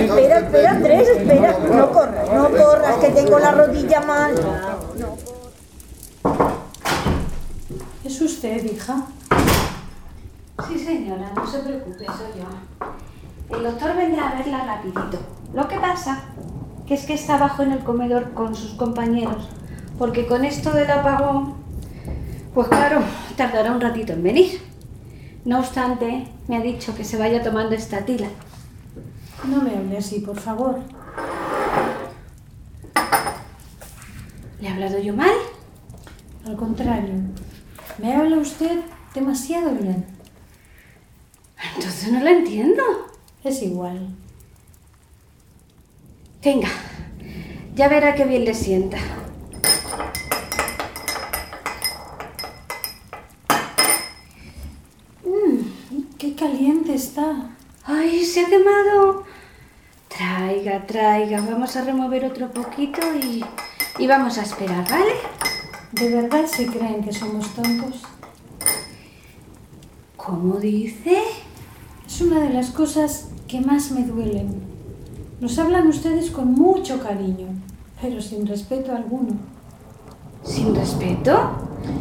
Espera, espera, Andrés, espera. No corras, no corras, que tengo la rodilla mal. ¿Es usted, hija? Sí, señora, no se preocupe, soy yo. El doctor vendrá a verla rapidito. Lo que pasa que es que está abajo en el comedor con sus compañeros, porque con esto del apagón, pues claro, tardará un ratito en venir. No obstante, me ha dicho que se vaya tomando esta tila. No me hable así, por favor. ¿Le he hablado yo mal? Al contrario, me habla usted demasiado bien. Entonces no la entiendo. Es igual. Venga, ya verá qué bien le sienta. Mm, qué caliente está. ¡Ay, se ha quemado! Traiga, traiga. Vamos a remover otro poquito y, y vamos a esperar, ¿vale? ¿De verdad se creen que somos tontos? ¿Cómo dice? Es una de las cosas que más me duelen. Nos hablan ustedes con mucho cariño, pero sin respeto alguno. ¿Sin respeto?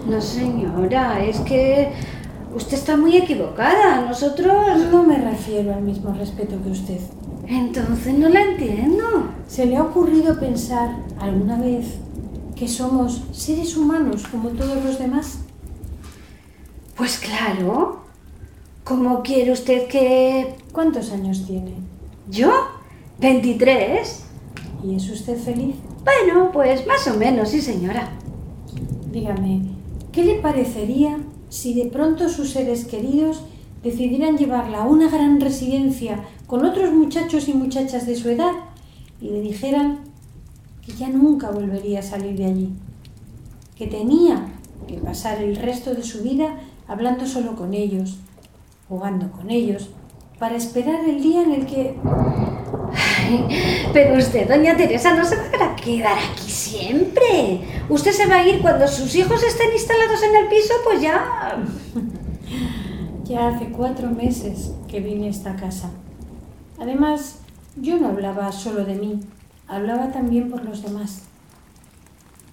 No, señora, es que usted está muy equivocada. Nosotros... No me refiero al mismo respeto que usted. Entonces no la entiendo. ¿Se le ha ocurrido pensar alguna vez que somos seres humanos como todos los demás? Pues claro. ¿Cómo quiere usted que... ¿Cuántos años tiene? ¿Yo? 23. ¿Y es usted feliz? Bueno, pues más o menos, sí señora. Dígame, ¿qué le parecería si de pronto sus seres queridos decidieran llevarla a una gran residencia con otros muchachos y muchachas de su edad y le dijeran que ya nunca volvería a salir de allí, que tenía que pasar el resto de su vida hablando solo con ellos, jugando con ellos, para esperar el día en el que... pero usted, doña Teresa, no se va a quedar aquí siempre. Usted se va a ir cuando sus hijos estén instalados en el piso, pues ya... ya hace cuatro meses que vine a esta casa. Además, yo no hablaba solo de mí, hablaba también por los demás.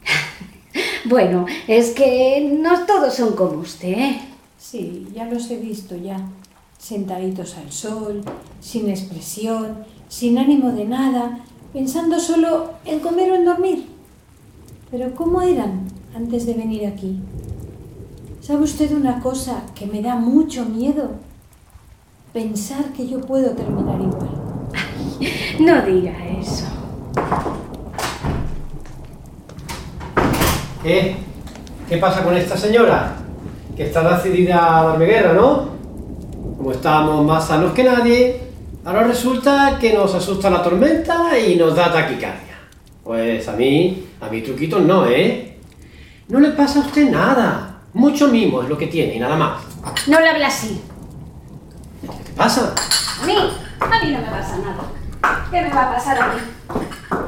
bueno, es que no todos son como usted. ¿eh? Sí, ya los he visto ya, sentaditos al sol, sin expresión, sin ánimo de nada, pensando solo en comer o en dormir. Pero ¿cómo eran antes de venir aquí? ¿Sabe usted una cosa que me da mucho miedo? Pensar que yo puedo terminar igual. no diga eso. ¿Qué? ¿Qué pasa con esta señora? Que está decidida a darme guerra, ¿no? Como estábamos más sanos que nadie, ahora resulta que nos asusta la tormenta y nos da taquicardia. Pues a mí, a mi truquitos no, ¿eh? No le pasa a usted nada. Mucho mimo es lo que tiene y nada más. No le hable así. ¿Qué pasa? A mí, a mí no me pasa nada. ¿Qué me va a pasar a mí?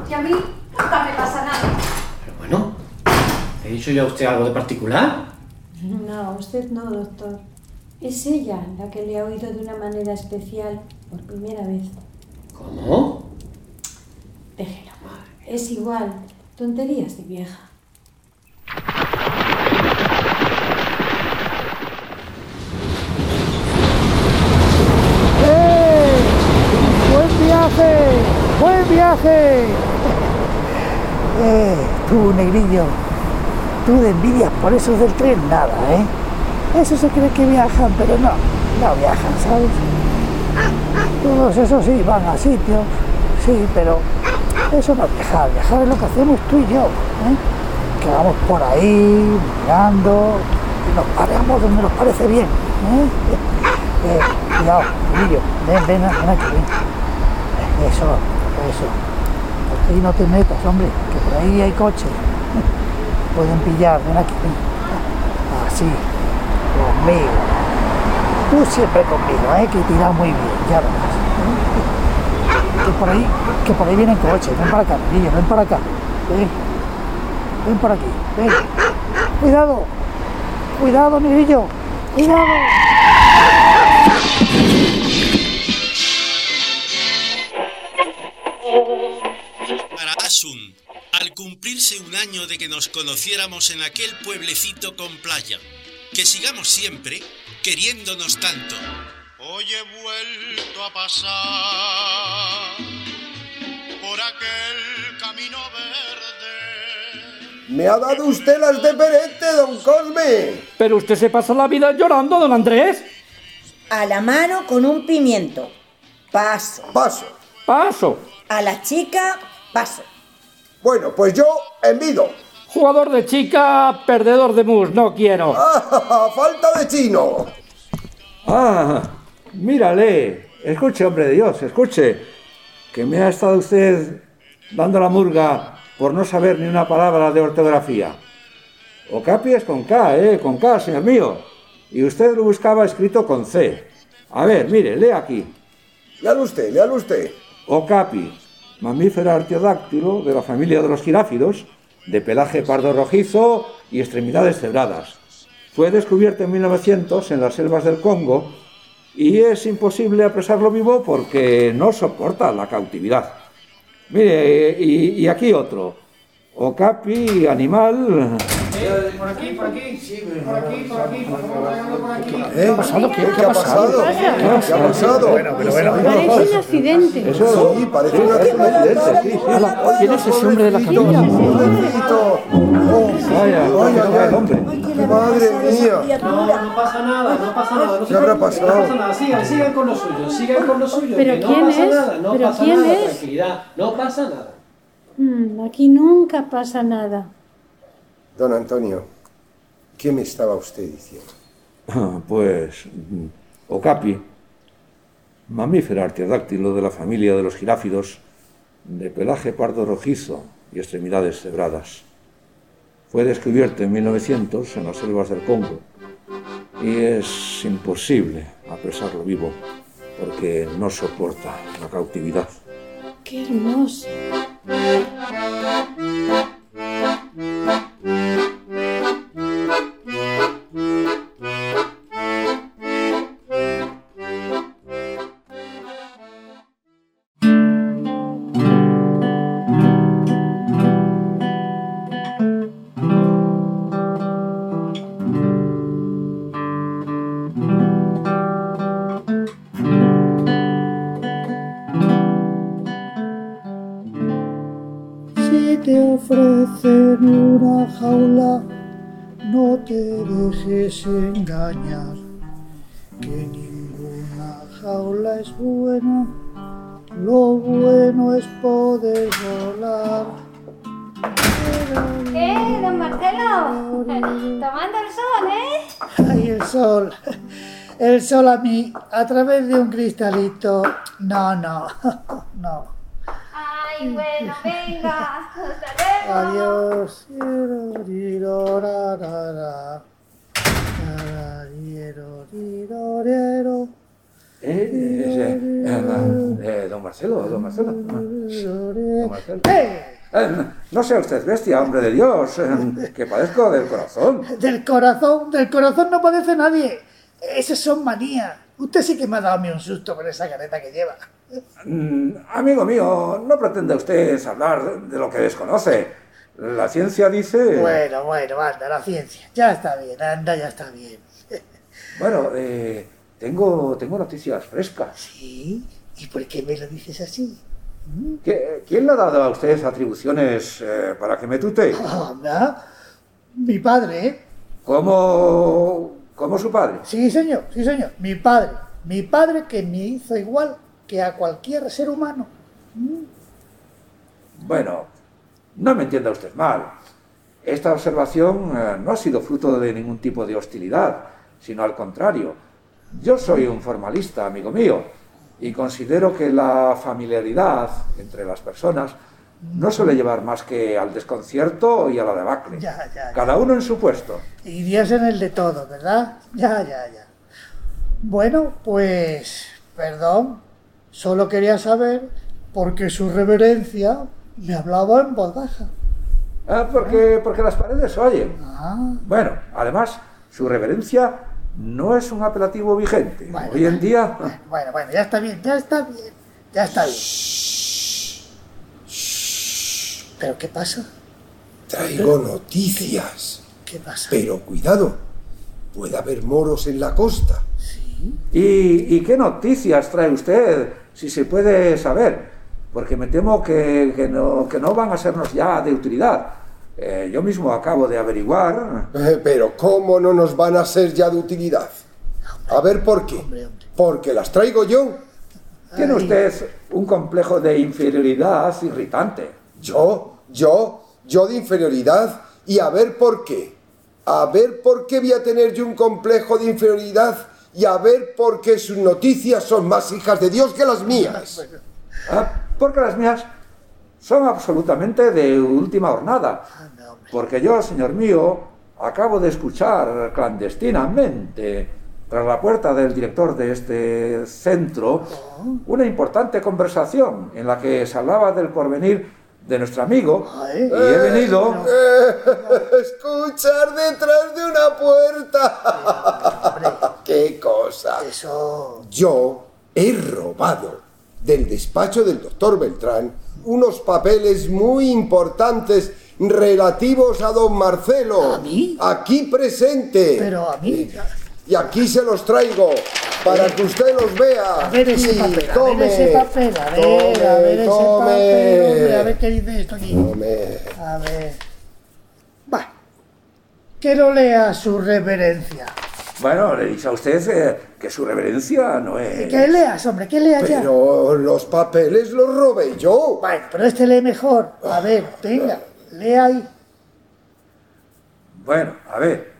Que a mí nunca me pasa nada. Pero bueno, ¿he dicho yo a usted algo de particular? No, usted no, doctor. Es ella la que le ha oído de una manera especial por primera vez. ¿Cómo? Déjelo. Es igual. Tonterías de vieja. ¡Eh! ¡Buen viaje! ¡Buen viaje! Eh, tú, negrillo, tú de envidia por esos del tren nada, ¿eh? Eso se cree que viajan, pero no, no viajan, ¿sabes? Todos esos sí van a sitios, sí, pero eso no es viajar, viajar es lo que hacemos tú y yo, ¿eh? Que vamos por ahí mirando y nos paramos donde nos parece bien, ¿eh? Eh, cuidado, ven, ven, ven aquí. Eso, eso. Por ahí no te metas, hombre, que por ahí hay coches. Pueden pillar, ven aquí. Así, conmigo. Tú siempre conmigo, ¿eh? que tiras muy bien, ya verás. Que por ahí, que por ahí vienen coches, ven para acá, Emilio, ven para acá. Ven, ven por aquí, ven. Cuidado, cuidado, Miguelillo, cuidado. Para Asun, al cumplirse un año de que nos conociéramos en aquel pueblecito con playa, que sigamos siempre queriéndonos tanto. Hoy he vuelto a pasar por aquel camino verde. Me ha dado usted las de perete, don Cosme. Pero usted se pasa la vida llorando, don Andrés. A la mano con un pimiento. Paso. Paso. Paso. A la chica, paso. Bueno, pues yo envido. Jugador de chica, perdedor de mus, no quiero. ¡Ah, falta de chino! Ah, mírale. Escuche, hombre de Dios, escuche. Que me ha estado usted dando la murga por no saber ni una palabra de ortografía. Ocapi es con K, ¿eh? Con K, señor mío. Y usted lo buscaba escrito con C. A ver, mire, lea aquí. Léalo usted, léalo usted. Ocapi, mamífero artiodáctilo de la familia de los giráfidos, de pelaje pardo rojizo y extremidades cebradas. Fue descubierto en 1900 en las selvas del Congo y es imposible apresarlo vivo porque no soporta la cautividad. Mire, y, y aquí otro. Okapi, animal. Por aquí, por aquí, por aquí, por aquí, por favor, por aquí. ¿Eh? ¿Qué ha pasado? ¿Qué, ha pasado? ¿Qué ha pasado? Bueno, pero bueno, Parece un accidente. Eso Sí, parece un accidente. sí, sí. ¿Quién es ese hombre de la camilla? Oh, Vaya, Ay, vaya, ay, el hombre. Madre mía. No, no pasa nada, no pasa nada. No se ¿Qué habrá pasado? No pasa nada, sigan, sigan con lo suyo, sigan con lo suyo. ¿Pero quién pasa es? nada, no ¿Pero pasa quién nada, es? tranquilidad, no pasa nada. Mm, aquí nunca pasa nada. Don Antonio, ¿qué me estaba usted diciendo? Ah, Pues mm, Okapi, mamífero artiodáctilo de la familia de los giráfidos, de pelaje pardo rojizo y extremidades cebradas. Fue descubierto en 1900 en las selvas del Congo y es imposible apresarlo vivo porque no soporta la cautividad. Qué hermoso. Si el sol a mí, a través de un cristalito, no, no, no. Ay, bueno, venga. Hasta luego. Adiós. Eh, eh, eh, don Marcelo, don Marcelo. Don Marcelo. Eh, no sea usted bestia, hombre de Dios, eh, que padezco del corazón. Del corazón, del corazón no padece nadie. Esas son manías. Usted sí que me ha dado a mí un susto con esa careta que lleva. Mm, amigo mío, no pretende usted hablar de lo que desconoce. La ciencia dice... Bueno, bueno, anda, la ciencia. Ya está bien, anda, ya está bien. Bueno, eh, tengo, tengo noticias frescas. ¿Sí? ¿Y por qué me lo dices así? ¿Qué- ¿Quién le ha dado a usted atribuciones eh, para que me tutee? Anda, mi padre, ¿eh? ¿Cómo, ¿Cómo su padre? Sí, señor, sí, señor. Mi padre. Mi padre que me hizo igual que a cualquier ser humano. Bueno, no me entienda usted mal. Esta observación eh, no ha sido fruto de ningún tipo de hostilidad, sino al contrario. Yo soy un formalista, amigo mío, y considero que la familiaridad entre las personas no suele llevar más que al desconcierto y a la debacle. Ya, ya, ya. Cada uno en su puesto. Irías en el de todo, ¿verdad? Ya, ya, ya. Bueno, pues, perdón. Solo quería saber por qué su reverencia me hablaba en voz baja. Ah, porque, porque las paredes oyen. Ah, Bueno, además, su reverencia no es un apelativo vigente. Hoy en día... bueno, bueno, ya está bien, ya está bien, ya está bien. ¿Pero qué pasa? Traigo noticias. ¿Qué pasa? Pero cuidado, puede haber moros en la costa. ¿Y, y qué noticias trae usted, si se puede saber? Porque me temo que, que no, que no van a sernos ya de utilidad. Eh, yo mismo acabo de averiguar. Eh, pero ¿cómo no nos van a ser ya de utilidad? A ver por qué. Porque las traigo yo. Tiene usted un complejo de inferioridad irritante. ¿Yo? ¿Yo? ¿Yo de inferioridad? Y a ver por qué. A ver por qué voy a tener yo un complejo de inferioridad y a ver por qué sus noticias son más hijas de Dios que las mías. Ah, porque las mías son absolutamente de última jornada. Porque yo, señor mío, acabo de escuchar clandestinamente, tras la puerta del director de este centro, una importante conversación en la que se hablaba del porvenir de nuestro amigo ¿eh? y he venido... Escuchar detrás de una puerta. ¡Qué cosa! Eso. Yo he robado del despacho del doctor Beltrán unos papeles muy importantes relativos a don Marcelo. ¿A mí? Aquí presente. Pero a mí. Y aquí se los traigo para que usted los vea. A ver ese papel, a ver ese papel, a ver, tome, a ver ese tome. papel, hombre, a ver qué dice esto aquí. Tome. A ver. Va. Que lo lea su reverencia. Bueno, le he dicho a usted eh, que su reverencia no es... Que leas, hombre, que leas ya. Pero los papeles los robé yo. Bueno, pero este lee mejor. A ver, venga, lea ahí. Bueno, a ver,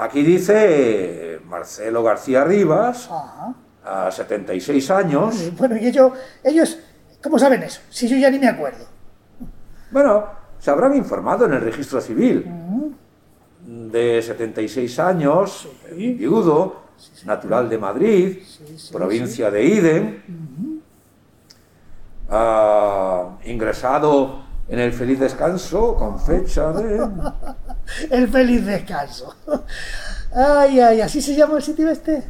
aquí dice Marcelo García Rivas, Ajá. a 76 años. Bueno, y ellos, ellos, ¿cómo saben eso? Si yo ya ni me acuerdo. Bueno, se habrán informado en el registro civil. De 76 años, viudo, natural de Madrid, provincia de Iden, ah, ingresado en el feliz descanso con fecha de... El feliz descanso. Ay, ay, ¿así se llama el sitio este?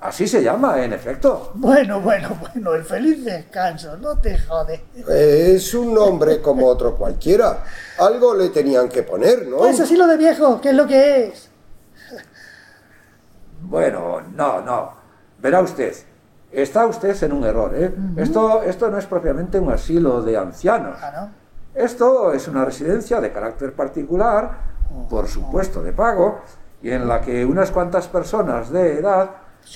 Así se llama, en efecto. Bueno, bueno, bueno, el feliz descanso, no te jode. Es un nombre como otro cualquiera. Algo le tenían que poner, ¿no? Pues así lo de viejo, ¿qué es lo que es? Bueno, no, no. Verá usted, está usted en un error, ¿eh? esto, esto no es propiamente un asilo de ancianos. Ah, Esto es una residencia de carácter particular, por supuesto de pago, y en la que unas cuantas personas de edad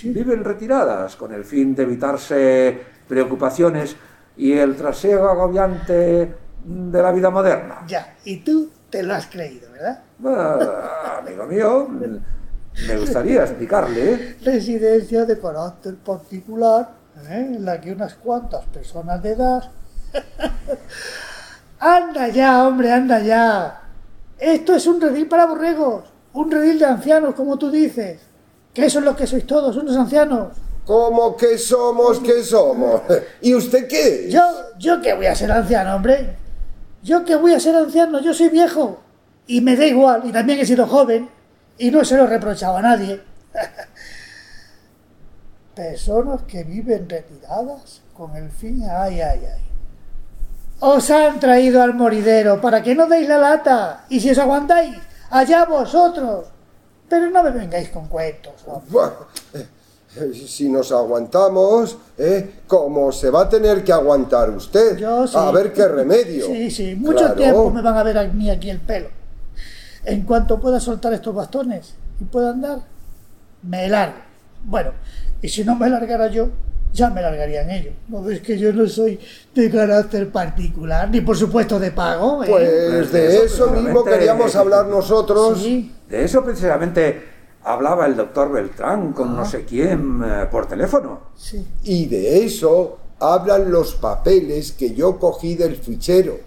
viven retiradas con el fin de evitarse preocupaciones y el traseo agobiante de la vida moderna. Ya, y tú te lo has creído, ¿verdad? Bueno, amigo mío, me gustaría explicarle. Residencia de carácter particular, ¿eh? en la que unas cuantas personas de edad... anda ya, hombre, anda ya. Esto es un redil para borregos, un redil de ancianos, como tú dices. Que eso es lo que sois todos, unos ancianos. ¿Cómo que somos, que somos? ¿Y usted qué? Yo, yo que voy a ser anciano, hombre. Yo que voy a ser anciano, yo soy viejo. Y me da igual, y también he sido joven. Y no se lo he reprochado a nadie. Personas que viven retiradas con el fin, ay, ay, ay. Os han traído al moridero para que no deis la lata. Y si os aguantáis, allá vosotros. Pero no me vengáis con cuentos. Bueno, eh, si nos aguantamos, ¿eh? ¿cómo se va a tener que aguantar usted? Yo sí. A ver qué remedio. Sí, sí, mucho Claro. tiempo me van a ver a mí aquí el pelo. En cuanto pueda soltar estos bastones y pueda andar, me largo. Bueno, y si no me largara yo, ya me largarían ellos. No ves que yo no soy de carácter particular, ni por supuesto de pago. ¿eh? Pues de eso mismo queríamos hablar nosotros. De eso precisamente hablaba el doctor Beltrán con no sé quién eh, por teléfono. Y de eso hablan los papeles que yo cogí del fichero.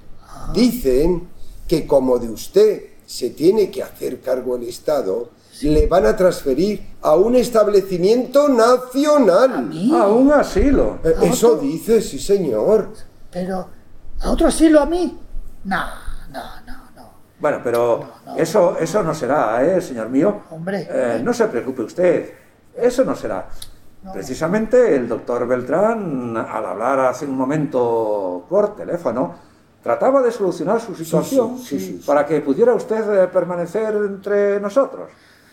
Dicen que como de usted se tiene que hacer cargo el Estado, le van a transferir a un establecimiento nacional. A un asilo. Eh, Eso dice, sí señor. Pero, ¿a otro asilo a mí? No, no, no. Bueno, pero eso, eso no será, ¿eh, señor mío? Hombre. Eh, no se preocupe usted, eso no será. Precisamente el doctor Beltrán, al hablar hace un momento por teléfono, trataba de solucionar su situación sí, sí, para que pudiera usted eh, permanecer entre nosotros.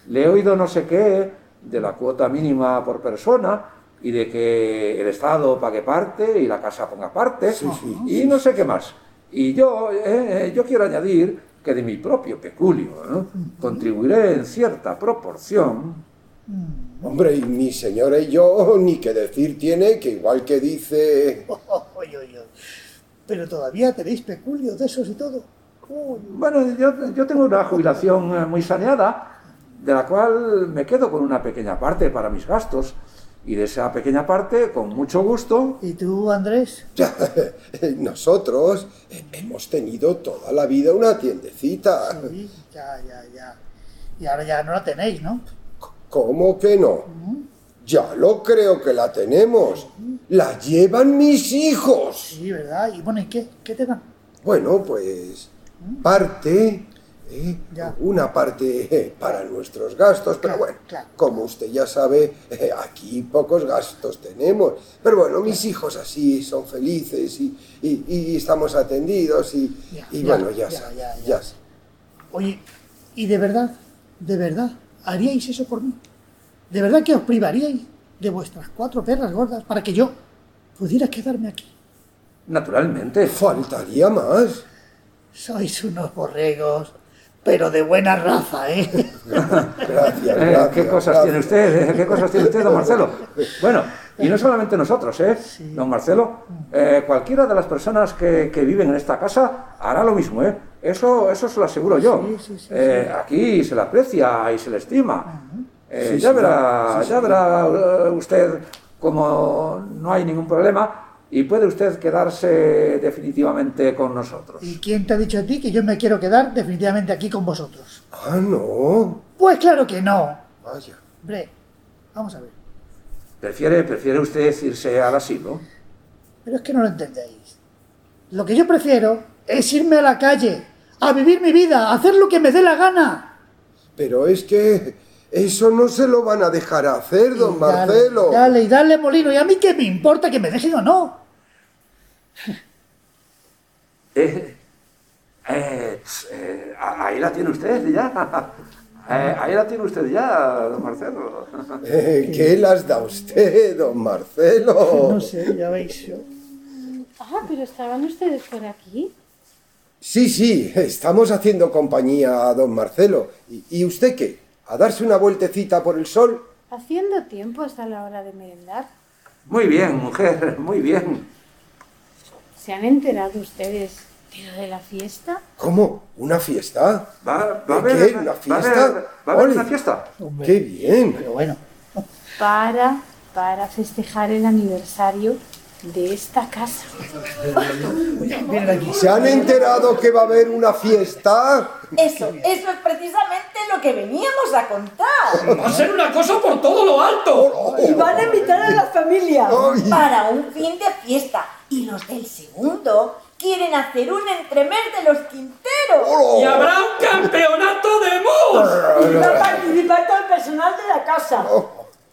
Le he oído no sé qué de la cuota mínima por persona y de que el Estado pague parte y la casa ponga parte y no sé qué más. Y yo, eh, yo quiero añadir que de mi propio peculio ¿no? contribuiré en cierta proporción Hombre, y mi señora y yo, ni que decir tiene que igual que dice... Oy, oy, oy. Pero todavía tenéis peculios de esos y todo. Uy, Bueno, yo, yo tengo una jubilación eh, muy saneada, de la cual me quedo con una pequeña parte para mis gastos. Y de esa pequeña parte, con mucho gusto, ¿Y tú, Andrés? Nosotros hemos tenido toda la vida una tiendecita. Sí, ya, ya, ya. Y ahora ya no la tenéis, ¿no? ¿Cómo que no? Ya lo creo que la tenemos. La llevan mis hijos. Sí, ¿verdad? Y bueno, ¿y qué? ¿Qué te dan? Bueno, pues parte, ¿eh? una parte para nuestros gastos, pero bueno, como usted ya sabe, aquí pocos gastos tenemos. Pero bueno, mis hijos así son felices y, y- y estamos atendidos y, y ya, bueno, ya, ya, sabe, ya, ya. Oye, ¿y de verdad, de verdad, haríais eso por mí? ¿De verdad que os privaríais de vuestras cuatro perras gordas para que yo pudiera quedarme aquí? Naturalmente. Faltaría más. Sois unos borregos, pero de buena raza, ¿eh? Gracias, Eh, ¿Qué cosas tiene usted? eh? ¿Qué cosas tiene usted, don Marcelo? Bueno, y no solamente nosotros, ¿eh? Don Marcelo, eh, cualquiera de las personas que, que viven en esta casa hará lo mismo, ¿eh? Eso, eso se lo aseguro yo. Eh, aquí se le aprecia y se le estima. Eh, Sí, ya verá, ya verá usted como no hay ningún problema y puede usted quedarse definitivamente con nosotros. ¿Y quién te ha dicho a ti que yo me quiero quedar definitivamente aquí con vosotros? Ah, no. Pues claro que no. Vaya. Hombre, vamos a ver. ¿Prefiere, ¿Prefiere usted irse al asilo? Pero es que no lo entendéis. Lo que yo prefiero es irme a la calle, a vivir mi vida, a hacer lo que me dé la gana. Pero es que eso no se lo van a dejar hacer, don Dale, Marcelo. Dale, y dale, Molino. ¿Y a mí qué me importa que me dejen o no? Eh, eh, eh, ahí la tiene usted ya. Eh, ahí la tiene usted ya, don Marcelo. Eh, ¿Qué las da usted, don Marcelo? No sé, ya veis yo. Ah, pero estaban ustedes por aquí. Sí, sí, estamos haciendo compañía a don Marcelo. ¿Y, y usted qué? ¿A darse una vueltecita por el sol? Haciendo tiempo hasta la hora de merendar. Muy bien, mujer, muy bien. ¿Se han enterado ustedes de lo de la fiesta? ¿Cómo? ¿Una fiesta? ¿Va, ¿De va a haber, qué? una- ¿Una va a fiesta? haber- va a haber una fiesta? ¡Qué bien! Pero bueno. Para, para festejar el aniversario de esta casa. ¿Se han enterado que va a haber una fiesta? Eso, eso es precisamente lo que veníamos a contar. Va a ser una cosa por todo lo alto. Y van a invitar a la familia para un fin de fiesta. Y los del segundo quieren hacer un entremés de los Quinteros. Y habrá un campeonato de mus. Y va a participar todo el personal de la casa.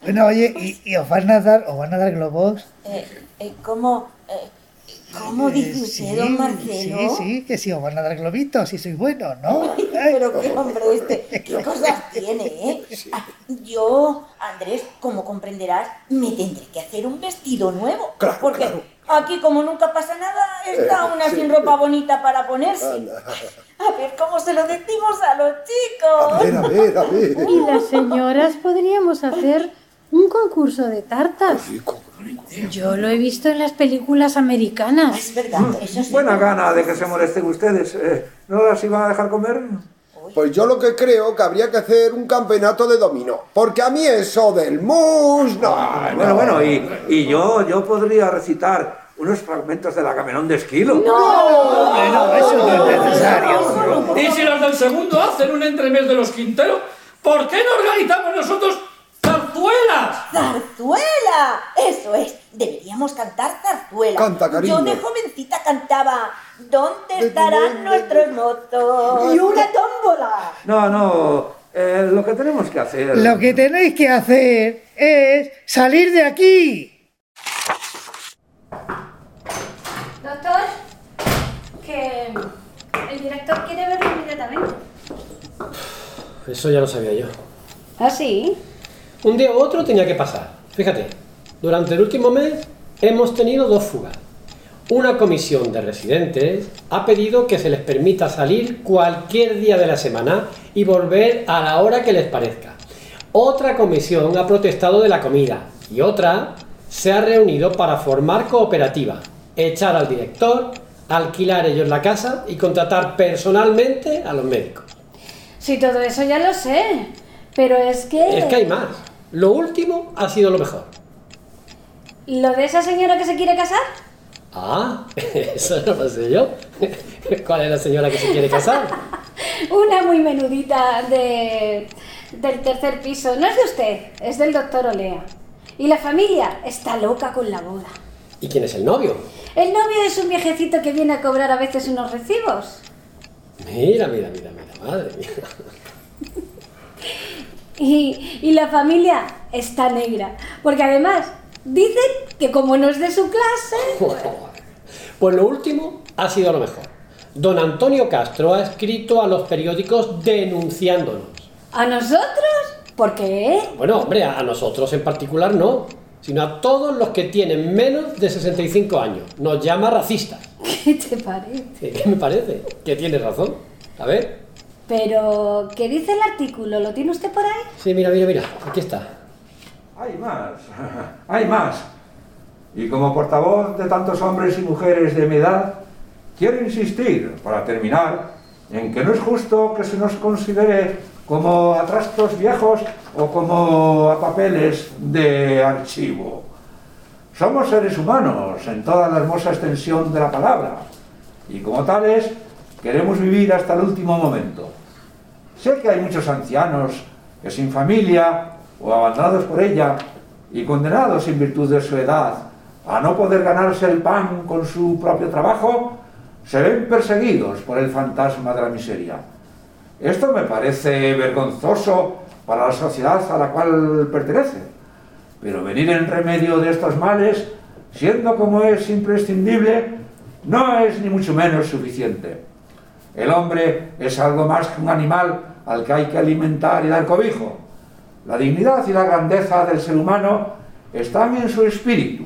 Bueno, oye, ¿y, y os van a dar, os van a dar globos? Eh, eh, ¿Cómo, eh, ¿cómo dice usted, don Marcelo? Sí, sí, que sí, os van a dar globitos, si sois buenos, ¿no? Pero qué hombre este, qué cosas tiene, ¿eh? Ah, Yo, Andrés, como comprenderás, me tendré que hacer un vestido nuevo. porque aquí, como nunca pasa nada, está Eh, una sí. sin ropa bonita para ponerse. Anda. A ver cómo se lo decimos a los chicos. A ver, a ver, a ver. Y las señoras podríamos hacer un concurso de tartas. Yo lo he visto en las películas americanas. Es verdad, eso sí. Buena gana de que se molesten ustedes. Eh, ¿No las iban a dejar comer? Pues yo lo que creo que habría que hacer un campeonato de dominó. Porque a mí eso del mus, no. Bueno, no. bueno, y, y yo, yo podría recitar unos fragmentos de la Camerón de Esquilo. Hombre, no, eso no es necesario. Y si los del segundo hacen un entremés de los Quinteros, ¿por qué no organizamos nosotros zarzuelas? ¡Zarzuela! Eso es, deberíamos cantar zarzuela. Canta, cariño. Yo de jovencita cantaba ¿Dónde estarán nuestros mozos? Y una tómbola. No, no, eh, lo que tenemos que hacer... Lo que tenéis que hacer es salir de aquí. Doctor, que el director quiere verlo inmediatamente. Eso ya lo sabía yo. ¿Ah, sí? Un día u otro tenía que pasar. Fíjate, durante el último mes hemos tenido dos fugas. Una comisión de residentes ha pedido que se les permita salir cualquier día de la semana y volver a la hora que les parezca. Otra comisión ha protestado de la comida y otra se ha reunido para formar cooperativa, echar al director, alquilar ellos la casa y contratar personalmente a los médicos. Sí, todo eso ya lo sé. Pero es que... Es que hay más. Lo último ha sido lo mejor. ¿Lo de esa señora que se quiere casar? Ah, eso no lo sé yo. ¿Cuál es la señora que se quiere casar? Una muy menudita de... del tercer piso. No es de usted, es del doctor Olea. Y la familia está loca con la boda. ¿Y quién es el novio? El novio es un viejecito que viene a cobrar a veces unos recibos. Mira, mira, mira, mira, madre mía. Y, y la familia está negra. Porque además dicen que como no es de su clase... Pues lo último ha sido lo mejor. Don Antonio Castro ha escrito a los periódicos denunciándonos. ¿A nosotros? ¿Por qué? Bueno, hombre, a nosotros en particular no, sino a todos los que tienen menos de 65 años. Nos llama racistas. ¿Qué te parece? ¿Qué me parece? Que tiene razón. A ver. Pero, ¿qué dice el artículo? ¿Lo tiene usted por ahí? Sí, mira, mira, mira. Aquí está. Hay más, hay más. Y como portavoz de tantos hombres y mujeres de mi edad, quiero insistir, para terminar, en que no es justo que se nos considere como a trastos viejos o como a papeles de archivo. Somos seres humanos en toda la hermosa extensión de la palabra y como tales queremos vivir hasta el último momento. Sé que hay muchos ancianos que sin familia o abandonados por ella y condenados en virtud de su edad a no poder ganarse el pan con su propio trabajo, se ven perseguidos por el fantasma de la miseria. Esto me parece vergonzoso para la sociedad a la cual pertenece, pero venir en remedio de estos males, siendo como es imprescindible, no es ni mucho menos suficiente. El hombre es algo más que un animal al que hay que alimentar y dar cobijo. La dignidad y la grandeza del ser humano están en su espíritu,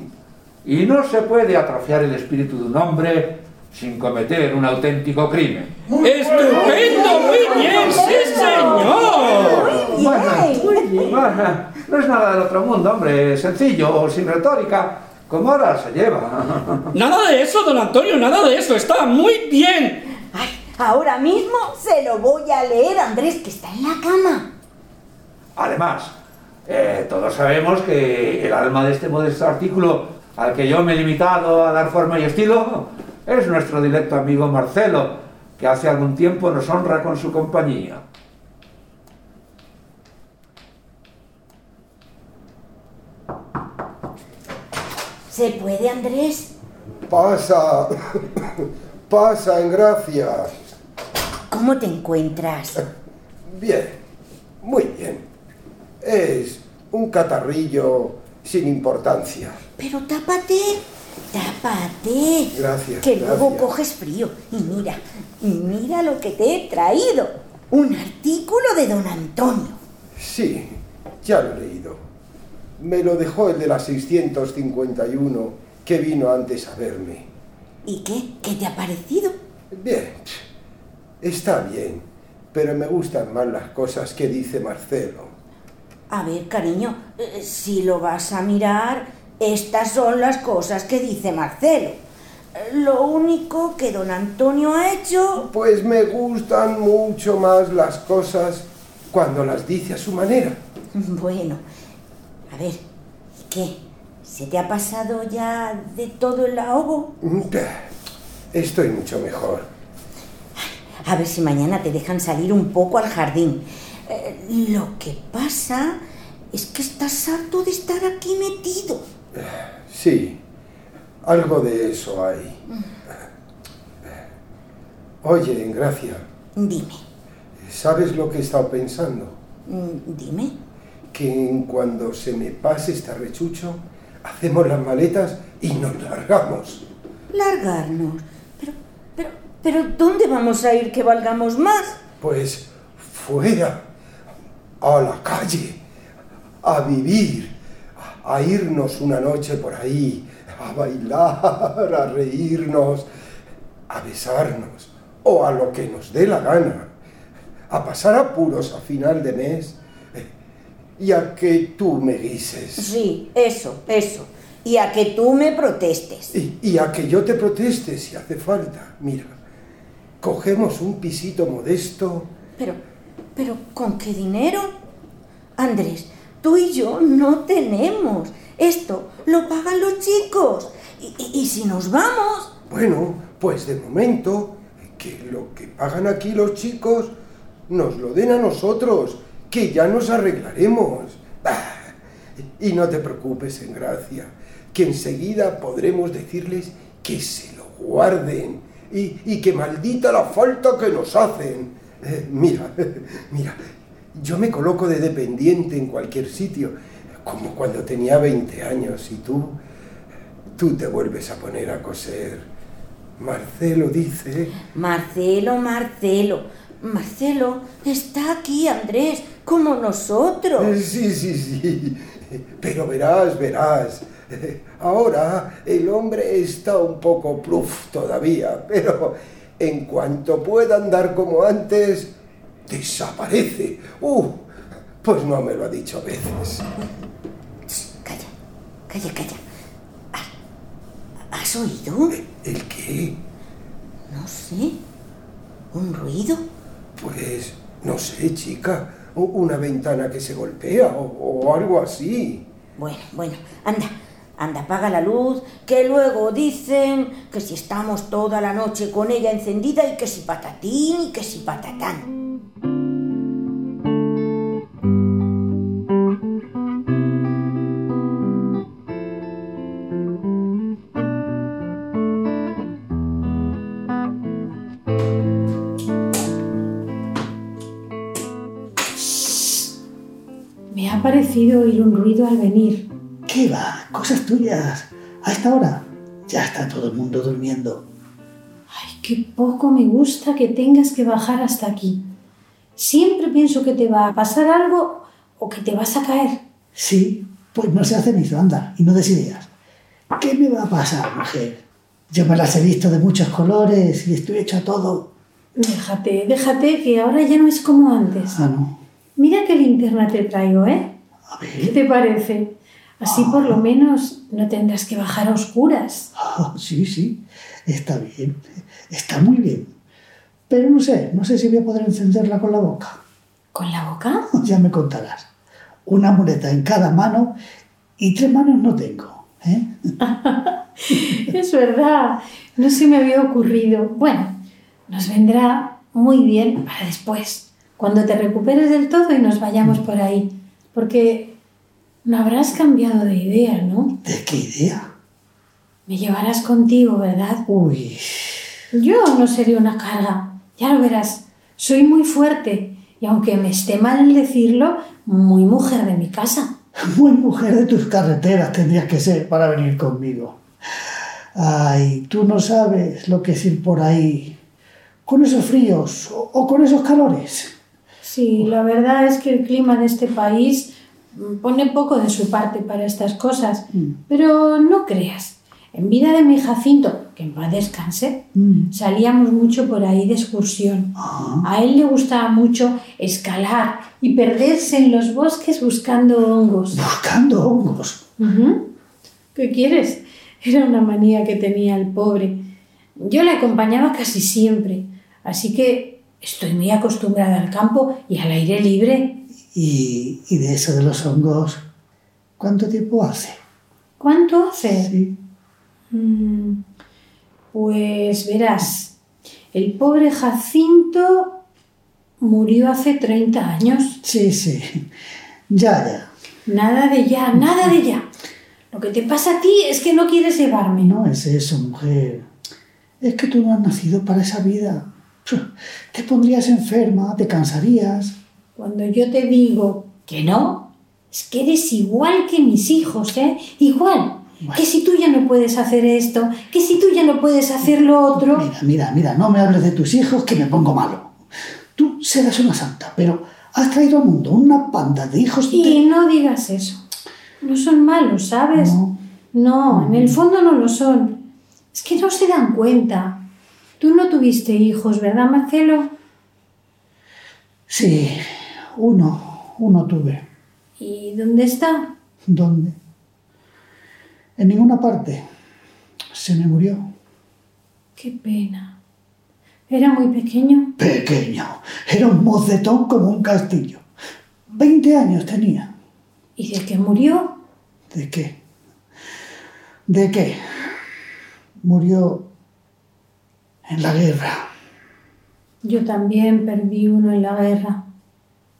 y no se puede atrofiar el espíritu de un hombre sin cometer un auténtico crimen. ¡Estupendo! ¡Muy bien! ¡Sí, señor! Bueno, bueno, no es nada del otro mundo, hombre, sencillo, sin retórica, como ahora se lleva. Nada de eso, don Antonio, nada de eso. Está muy bien. Ahora mismo se lo voy a leer a Andrés, que está en la cama. Además, eh, todos sabemos que el alma de este modesto artículo, al que yo me he limitado a dar forma y estilo, es nuestro directo amigo Marcelo, que hace algún tiempo nos honra con su compañía. ¿Se puede, Andrés? Pasa, pasa en gracia. ¿Cómo te encuentras? Bien, muy bien. Es un catarrillo sin importancia. Pero tápate, tápate. Gracias. Que luego coges frío. Y mira, mira lo que te he traído. Un artículo de don Antonio. Sí, ya lo he leído. Me lo dejó el de la 651 que vino antes a verme. ¿Y qué? ¿Qué te ha parecido? Bien, está bien, pero me gustan más las cosas que dice Marcelo. A ver, cariño, eh, si lo vas a mirar, estas son las cosas que dice Marcelo. Eh, Lo único que don Antonio ha hecho... Pues me gustan mucho más las cosas cuando las dice a su manera. Bueno, a ver, ¿qué? ¿Se te ha pasado ya de todo el ahogo? Estoy mucho mejor. A ver si mañana te dejan salir un poco al jardín. Eh, lo que pasa es que estás harto de estar aquí metido. Sí, algo de eso hay. Oye, Engracia, Dime, ¿sabes lo que he estado pensando? mm, dime. Que en cuando se me pase este rechucho, hacemos las maletas y nos largamos. Largarnos. Pero, ¿dónde vamos a ir que valgamos más? Pues fuera, a la calle, a vivir, a irnos una noche por ahí, a bailar, a reírnos, a besarnos, o a lo que nos dé la gana, a pasar apuros a final de mes y a que tú me guises. Sí, eso, eso. Y a que tú me protestes. Y, y a que yo te proteste si hace falta. Mira, cogemos un pisito modesto. Pero, pero, ¿con qué dinero? Andrés, tú y yo no tenemos. Esto lo pagan los chicos. Y, y- y si nos vamos, Bueno, pues de momento, que lo que pagan aquí los chicos nos lo den a nosotros, que ya nos arreglaremos. Y no te preocupes, en gracia. que enseguida podremos decirles que se lo guarden y, y que maldita la falta que nos hacen. Eh, mira, mira, yo me coloco de dependiente en cualquier sitio, como cuando tenía 20 años y tú, tú te vuelves a poner a coser. Marcelo dice... Marcelo, Marcelo, Marcelo, está aquí Andrés, como nosotros. Eh, Sí, sí, sí. Pero verás, verás. Ahora el hombre está un poco pluf todavía, pero en cuanto pueda andar como antes, desaparece. Uh, pues no me lo ha dicho veces. Calla, calla. ¿Has oído? ¿El qué? No sé. ¿Un ruido? Pues no sé, chica. Una ventana que se golpea o, o algo así. Bueno, bueno, anda, anda, apaga la luz, que luego dicen que si estamos toda la noche con ella encendida y que si patatín y que si patatán. Me ha parecido oír un ruido al venir. ¿Qué va? Cosas tuyas. A esta hora ya está todo el mundo durmiendo. Ay, qué poco me gusta que tengas que bajar hasta aquí. Siempre pienso que te va a pasar algo o que te vas a caer. Sí, pues no se hace ni anda y no des ideas. ¿Qué me va a pasar, mujer? Yo me las he visto de muchos colores y estoy hecho a todo. Déjate, déjate, que ahora ya no es como antes. Ah, no. Mira qué linterna te traigo, ¿eh? ¿Qué te parece? Así por lo menos no tendrás que bajar a oscuras. Ah, sí, sí, está bien. Está muy bien. Pero no sé, no sé si voy a poder encenderla con la boca. ¿Con la boca? Ya me contarás. Una muleta en cada mano y tres manos no tengo. ¿eh? Es verdad, no se me había ocurrido. Bueno, nos vendrá muy bien para después, cuando te recuperes del todo y nos vayamos por ahí. Porque no habrás cambiado de idea, ¿no? ¿De qué idea? Me llevarás contigo, ¿verdad? Uy, Yo no seré una carga, ya lo verás. Soy muy fuerte y aunque me esté mal decirlo, muy mujer de mi casa. muy mujer de tus carreteras tendrías que ser para venir conmigo. Ay, tú no sabes lo que es ir por ahí con esos fríos o, o con esos calores. Sí, la verdad es que el clima de este país pone poco de su parte para estas cosas. Pero no creas, en vida de mi Jacinto, que en paz descanse, salíamos mucho por ahí de excursión. A él le gustaba mucho escalar y perderse en los bosques buscando hongos. ¿Buscando hongos? Ujú. ¿Qué quieres? Era una manía que tenía el pobre. Yo le acompañaba casi siempre, así que estoy muy acostumbrada al campo y al aire libre. Y, y de eso de los hongos, ¿cuánto tiempo hace? ¿Cuánto hace? Mm, pues verás, el pobre Jacinto murió hace 30 años. Sí, sí, ya, ya. Nada de ya, nada de ya. Lo que te pasa a ti es que no quieres llevarme. No es eso, mujer. Es que tú no has nacido para esa vida. Te pondrías enferma, te cansarías. Cuando yo te digo que no, es que eres igual que mis hijos, ¿eh? Igual. Que si tú ya no puedes hacer esto, que si tú ya no puedes hacer lo otro. Mira, mira, mira, no me hables de tus hijos que me pongo malo. Tú serás una santa, pero has traído al mundo una panda de hijos. Y no digas eso. No son malos, ¿sabes? No. en el fondo no lo son. Es que no se dan cuenta. Tú no tuviste hijos, ¿verdad, Marcelo? Sí, uno, uno tuve. ¿Y dónde está? ¿Dónde? En ninguna parte. Se me murió. Qué pena. Era muy pequeño. Pequeño. Era un mocetón como un castillo. Veinte años tenía. ¿Y de qué murió? ¿De qué? ¿De qué? Murió en la guerra. Yo también perdí uno en la guerra.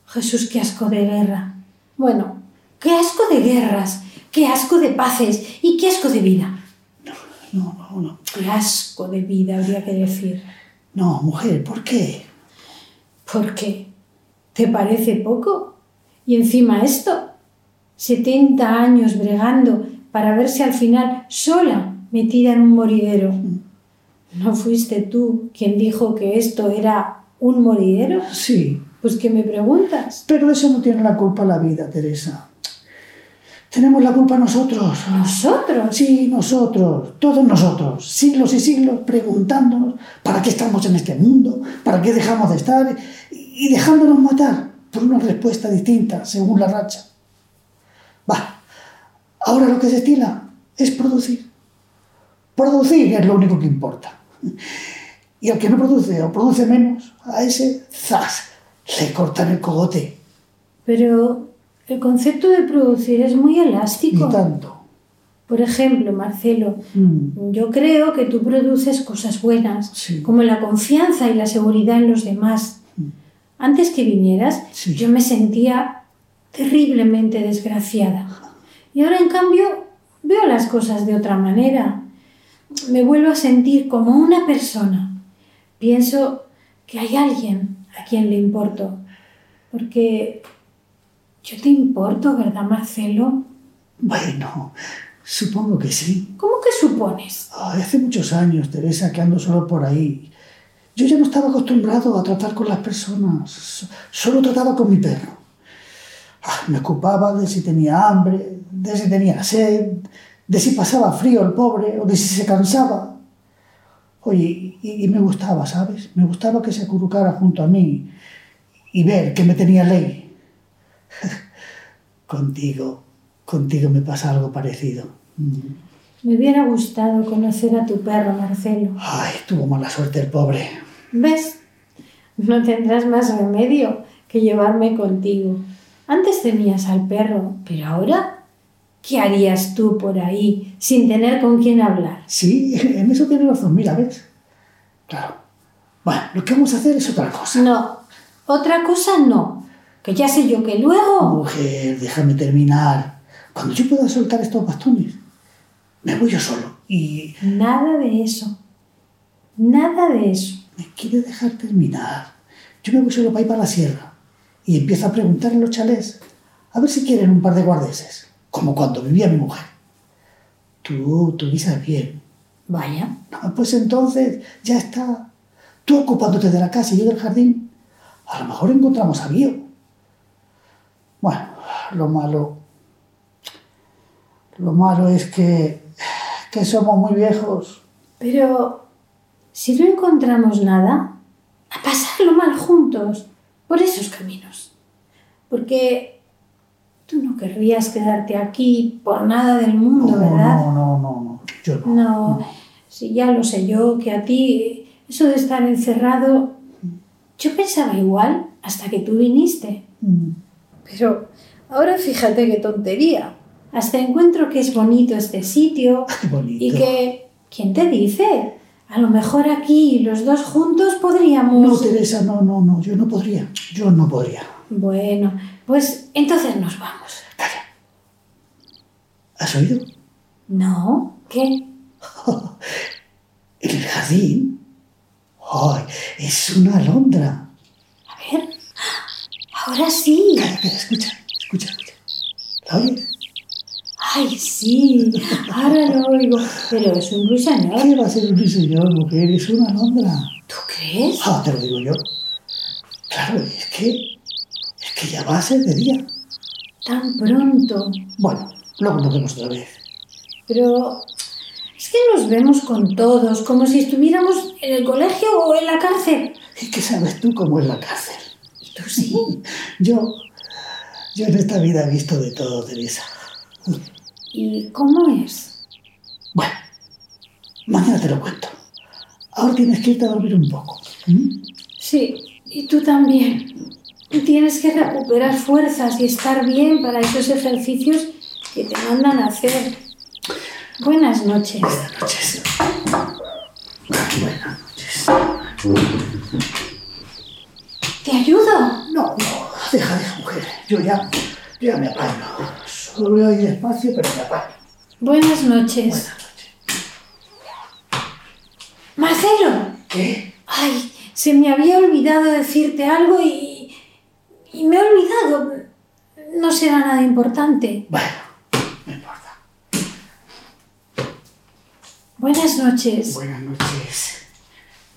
Jesús, qué asco de guerra. Bueno, qué asco de guerras, qué asco de paces y qué asco de vida. No, no, no. Qué asco de vida habría que decir. No, mujer, ¿por qué? ¿Por qué? ¿Te parece poco? Y encima esto, 70 años bregando para verse al final sola metida en un moridero. ¿No fuiste tú quien dijo que esto era un moridero? Sí. Pues que me preguntas. Pero eso no tiene la culpa la vida, Teresa. Tenemos la culpa nosotros. ¿Nosotros? Sí, nosotros. Todos nosotros. Siglos y siglos preguntándonos para qué estamos en este mundo, para qué dejamos de estar y dejándonos matar por una respuesta distinta según la racha. Va. Ahora lo que se estila es producir. Producir es lo único que importa. Y al que no produce o produce menos, a ese, ¡zas! le cortan el cogote. Pero el concepto de producir es muy elástico. Y tanto. Por ejemplo, Marcelo, Mm. yo creo que tú produces cosas buenas, Sí. como la confianza y la seguridad en los demás. Mm. Antes que vinieras, yo me sentía terriblemente desgraciada. Y ahora, en cambio, veo las cosas de otra manera. Me vuelvo a sentir como una persona. Pienso que hay alguien a quien le importo. Porque yo te importo, ¿verdad, Marcelo? Bueno, supongo que sí. ¿Cómo que supones? Hace muchos años, Teresa, que ando solo por ahí. Yo ya no estaba acostumbrado a tratar con las personas. So- Solo trataba con mi perro. Ah, me ocupaba de si tenía hambre, de si tenía sed, de si pasaba frío el pobre o de si se cansaba. Oye, y, y me gustaba, ¿sabes? Me gustaba que se acurrucara junto a mí y ver que me tenía ley. contigo, contigo me pasa algo parecido. Mm. Me hubiera gustado conocer a tu perro, Marcelo. Ay, tuvo mala suerte el pobre. ¿Ves? No tendrás más remedio que llevarme contigo. Antes tenías al perro, pero ahora, ¿qué harías tú por ahí sin tener con quién hablar? Sí, en eso tienes razón, mira, ¿ves? Claro. Bueno, lo que vamos a hacer es otra cosa. No, otra cosa no. Que ya sé yo que luego... Mujer, déjame terminar. Cuando yo pueda soltar estos bastones, me voy yo solo. Y Nada de eso. Nada de eso. me quiere dejar terminar. Yo me voy solo para ir para la sierra. Y empiezo a preguntar en los chalés a ver si quieren un par de guardeses. Como cuando vivía mi mujer. Tú, tú guisas bien. Vaya. No, pues entonces ya está. Tú ocupándote de la casa y yo del jardín. A lo mejor encontramos a Guío. Bueno, lo malo. Lo malo es que. que somos muy viejos. Pero si no encontramos nada, a pasarlo mal juntos, por esos caminos. Porque tú no querrías quedarte aquí por nada del mundo, ¿verdad? No, no, no, no. Yo no. No, si ya lo sé yo, que a ti eso de estar encerrado, yo pensaba igual hasta que tú viniste. Mm. Pero ahora fíjate qué tontería. Hasta encuentro que es bonito este sitio y que, ¿quién te dice? A lo mejor aquí los dos juntos podríamos... No, Teresa, no, no, no. Yo no podría. Yo no podría. Bueno, pues entonces nos vamos. ¿Has oído? No, ¿qué? El jardín. ¡Ay! Es una alondra. A ver. Ahora sí. Calla, calla, escucha, escucha, escucha. ¿La oyes? Ay, sí. Ahora lo oigo. Pero es un ruiseñor. ¿Qué va a ser un ruiseñor, mujer? Es una alondra. ¿Tú crees? Ah, te lo digo yo. Claro, es que. Es que ya va a ser de día. Tan pronto. Bueno, luego nos vemos otra vez. Pero es que nos vemos con todos, como si estuviéramos en el colegio o en la cárcel. ¿Y qué sabes tú cómo es la cárcel? ¿Tú sí? Yo. Yo en esta vida he visto de todo, Teresa. ¿Y cómo es? Bueno, mañana te lo cuento. Ahora tienes que irte a dormir un poco. ¿m? Sí, y tú también. Tienes que recuperar fuerzas y estar bien para esos ejercicios que te mandan a hacer. Buenas noches. Buenas noches. Buenas noches. ¿Te ayudo? No, no, deja, deja, mujer. Yo ya, ya me apaño. Solo voy a ir despacio, pero me apaño. Buenas noches. Marcelo. ¿Qué? Ay, se me había olvidado decirte algo y. y me he olvidado. No será nada importante. Bueno, Buenas noches. Buenas noches.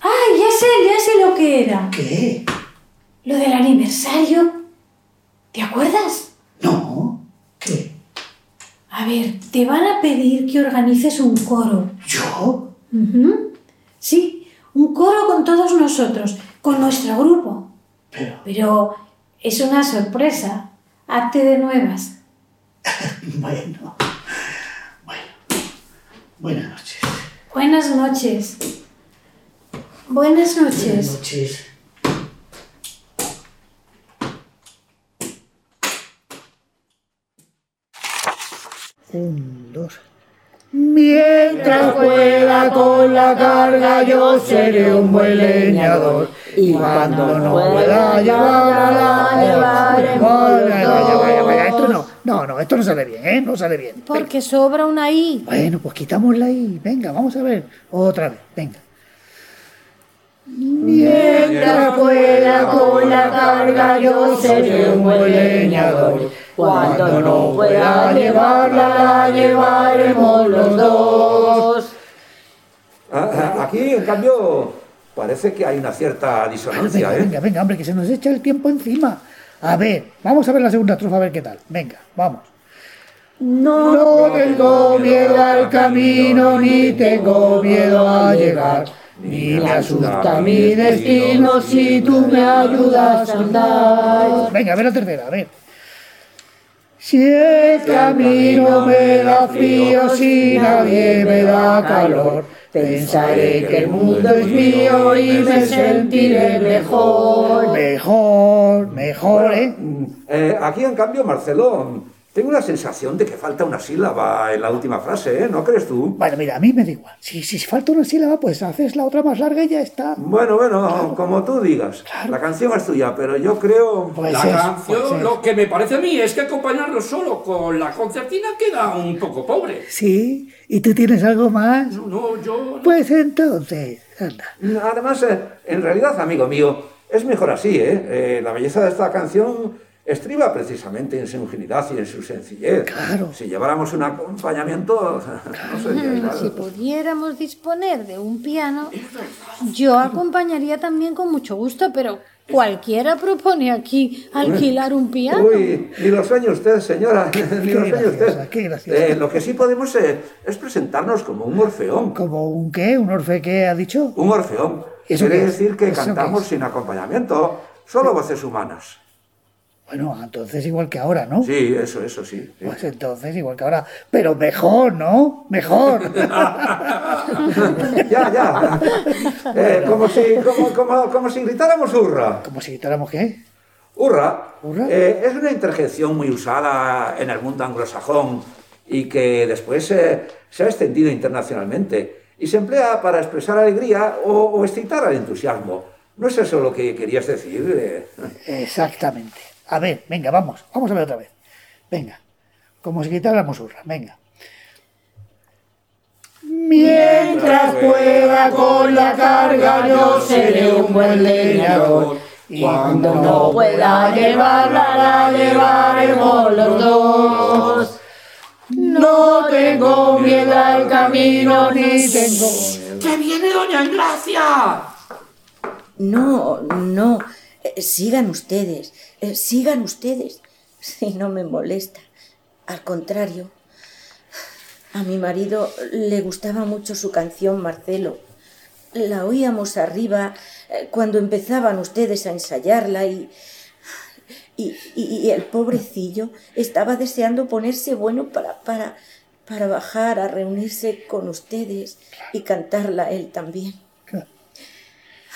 Ay, ya sé, ya sé lo que era. ¿Qué? Lo del aniversario. ¿Te acuerdas? No. ¿Qué? A ver, te van a pedir que organices un coro. ¿Yo? Sí, un coro con todos nosotros, con nuestro grupo. Pero. Pero es una sorpresa. Arte de nuevas. Bueno. Bueno. Buenas noches. Buenas noches. Buenas noches. Buenas noches. Un, dos. Mientras pueda con la carga yo seré un buen leñador y cuando no pueda llevarla la llevaremos Vaya, vaya, vaya, esto no, no, no, esto no sale bien, ¿eh? No sale bien. Porque sobra una I. Bueno, pues quitámosla ahí. Venga, vamos a ver. Otra vez, venga. Mientras pueda con la carga yo seré un buen leñador. Cuando no pueda llevarla la llevaremos los dos. Ah, ah, Aquí, en cambio, parece que hay una cierta Venga, disonancia, ¿eh? venga, venga, hombre, que se nos echa el tiempo encima. A ver, vamos a ver la segunda estrofa a ver qué tal. Venga, vamos. No tengo miedo al camino, ni tengo miedo a llegar. Ni me asusta mi destino si tú me ayudas a andar. Venga, a ver la tercera, a ver. Si el camino me da frío, si nadie me da calor, pensaré que el mundo es mío y me sentiré mejor. Mejor, mejor, ¿eh? Eh, aquí, en cambio, Marcelo, tengo la sensación de que falta una sílaba en la última frase, ¿eh? ¿No crees tú? Bueno, mira, a mí me da igual. Si, si falta una sílaba, pues haces la otra más larga y ya está. Bueno, bueno, como tú digas. La canción es tuya, pero yo creo... Pues la canción, lo que me parece a mí es que acompañarlo solo con la concertina queda un poco pobre. Sí, ¿y tú tienes algo más? No, yo... Pues entonces, anda. Además, eh, en realidad, amigo mío, es mejor así, ¿eh? Eh, La belleza de esta canción estriba precisamente en su ingenuidad y en su sencillez. Claro. Si lleváramos un acompañamiento, no sería igual. Si pudiéramos disponer de un piano, yo acompañaría también con mucho gusto, pero cualquiera propone aquí alquilar un piano. Uy, ni lo sueña usted, señora, ni lo sueña usted. qué. Eh, lo que sí podemos eh, es presentarnos como un orfeón. ¿Como un qué? ¿Un orfe qué ha dicho? Un orfeón. ¿Eso Quiere qué es? decir que ¿Eso qué cantamos es? sin acompañamiento, solo voces humanas. Bueno, entonces igual que ahora, ¿no? Sí, eso, eso sí. sí. Pues entonces igual que ahora. Pero mejor, ¿no? Mejor. ya, ya. Eh, como, si, como, como, como si gritáramos hurra. ¿Como si gritáramos qué? Hurra, eh, es una interjección muy usada en el mundo anglosajón y que después eh, se ha extendido internacionalmente y se emplea para expresar alegría o, o excitar al entusiasmo. ¿No es eso lo que querías decir? eh? Exactamente. A ver, venga, vamos. Vamos a ver otra vez. Venga. Como si gritáramos hurra. Venga. Mientras pueda con la carga yo seré un buen leñador. Y cuando no pueda llevarla la llevaremos los dos. No tengo miedo al camino ni tengo... ¡Que viene Doña Engracia! No, no. Eh, sigan ustedes. eh, sigan ustedes. Si no me molesta. Al contrario. A mi marido le gustaba mucho su canción Marcelo. La oíamos arriba eh, cuando empezaban ustedes a ensayarla y, y- y el pobrecillo estaba deseando ponerse bueno para, para, para bajar a reunirse con ustedes y cantarla él también.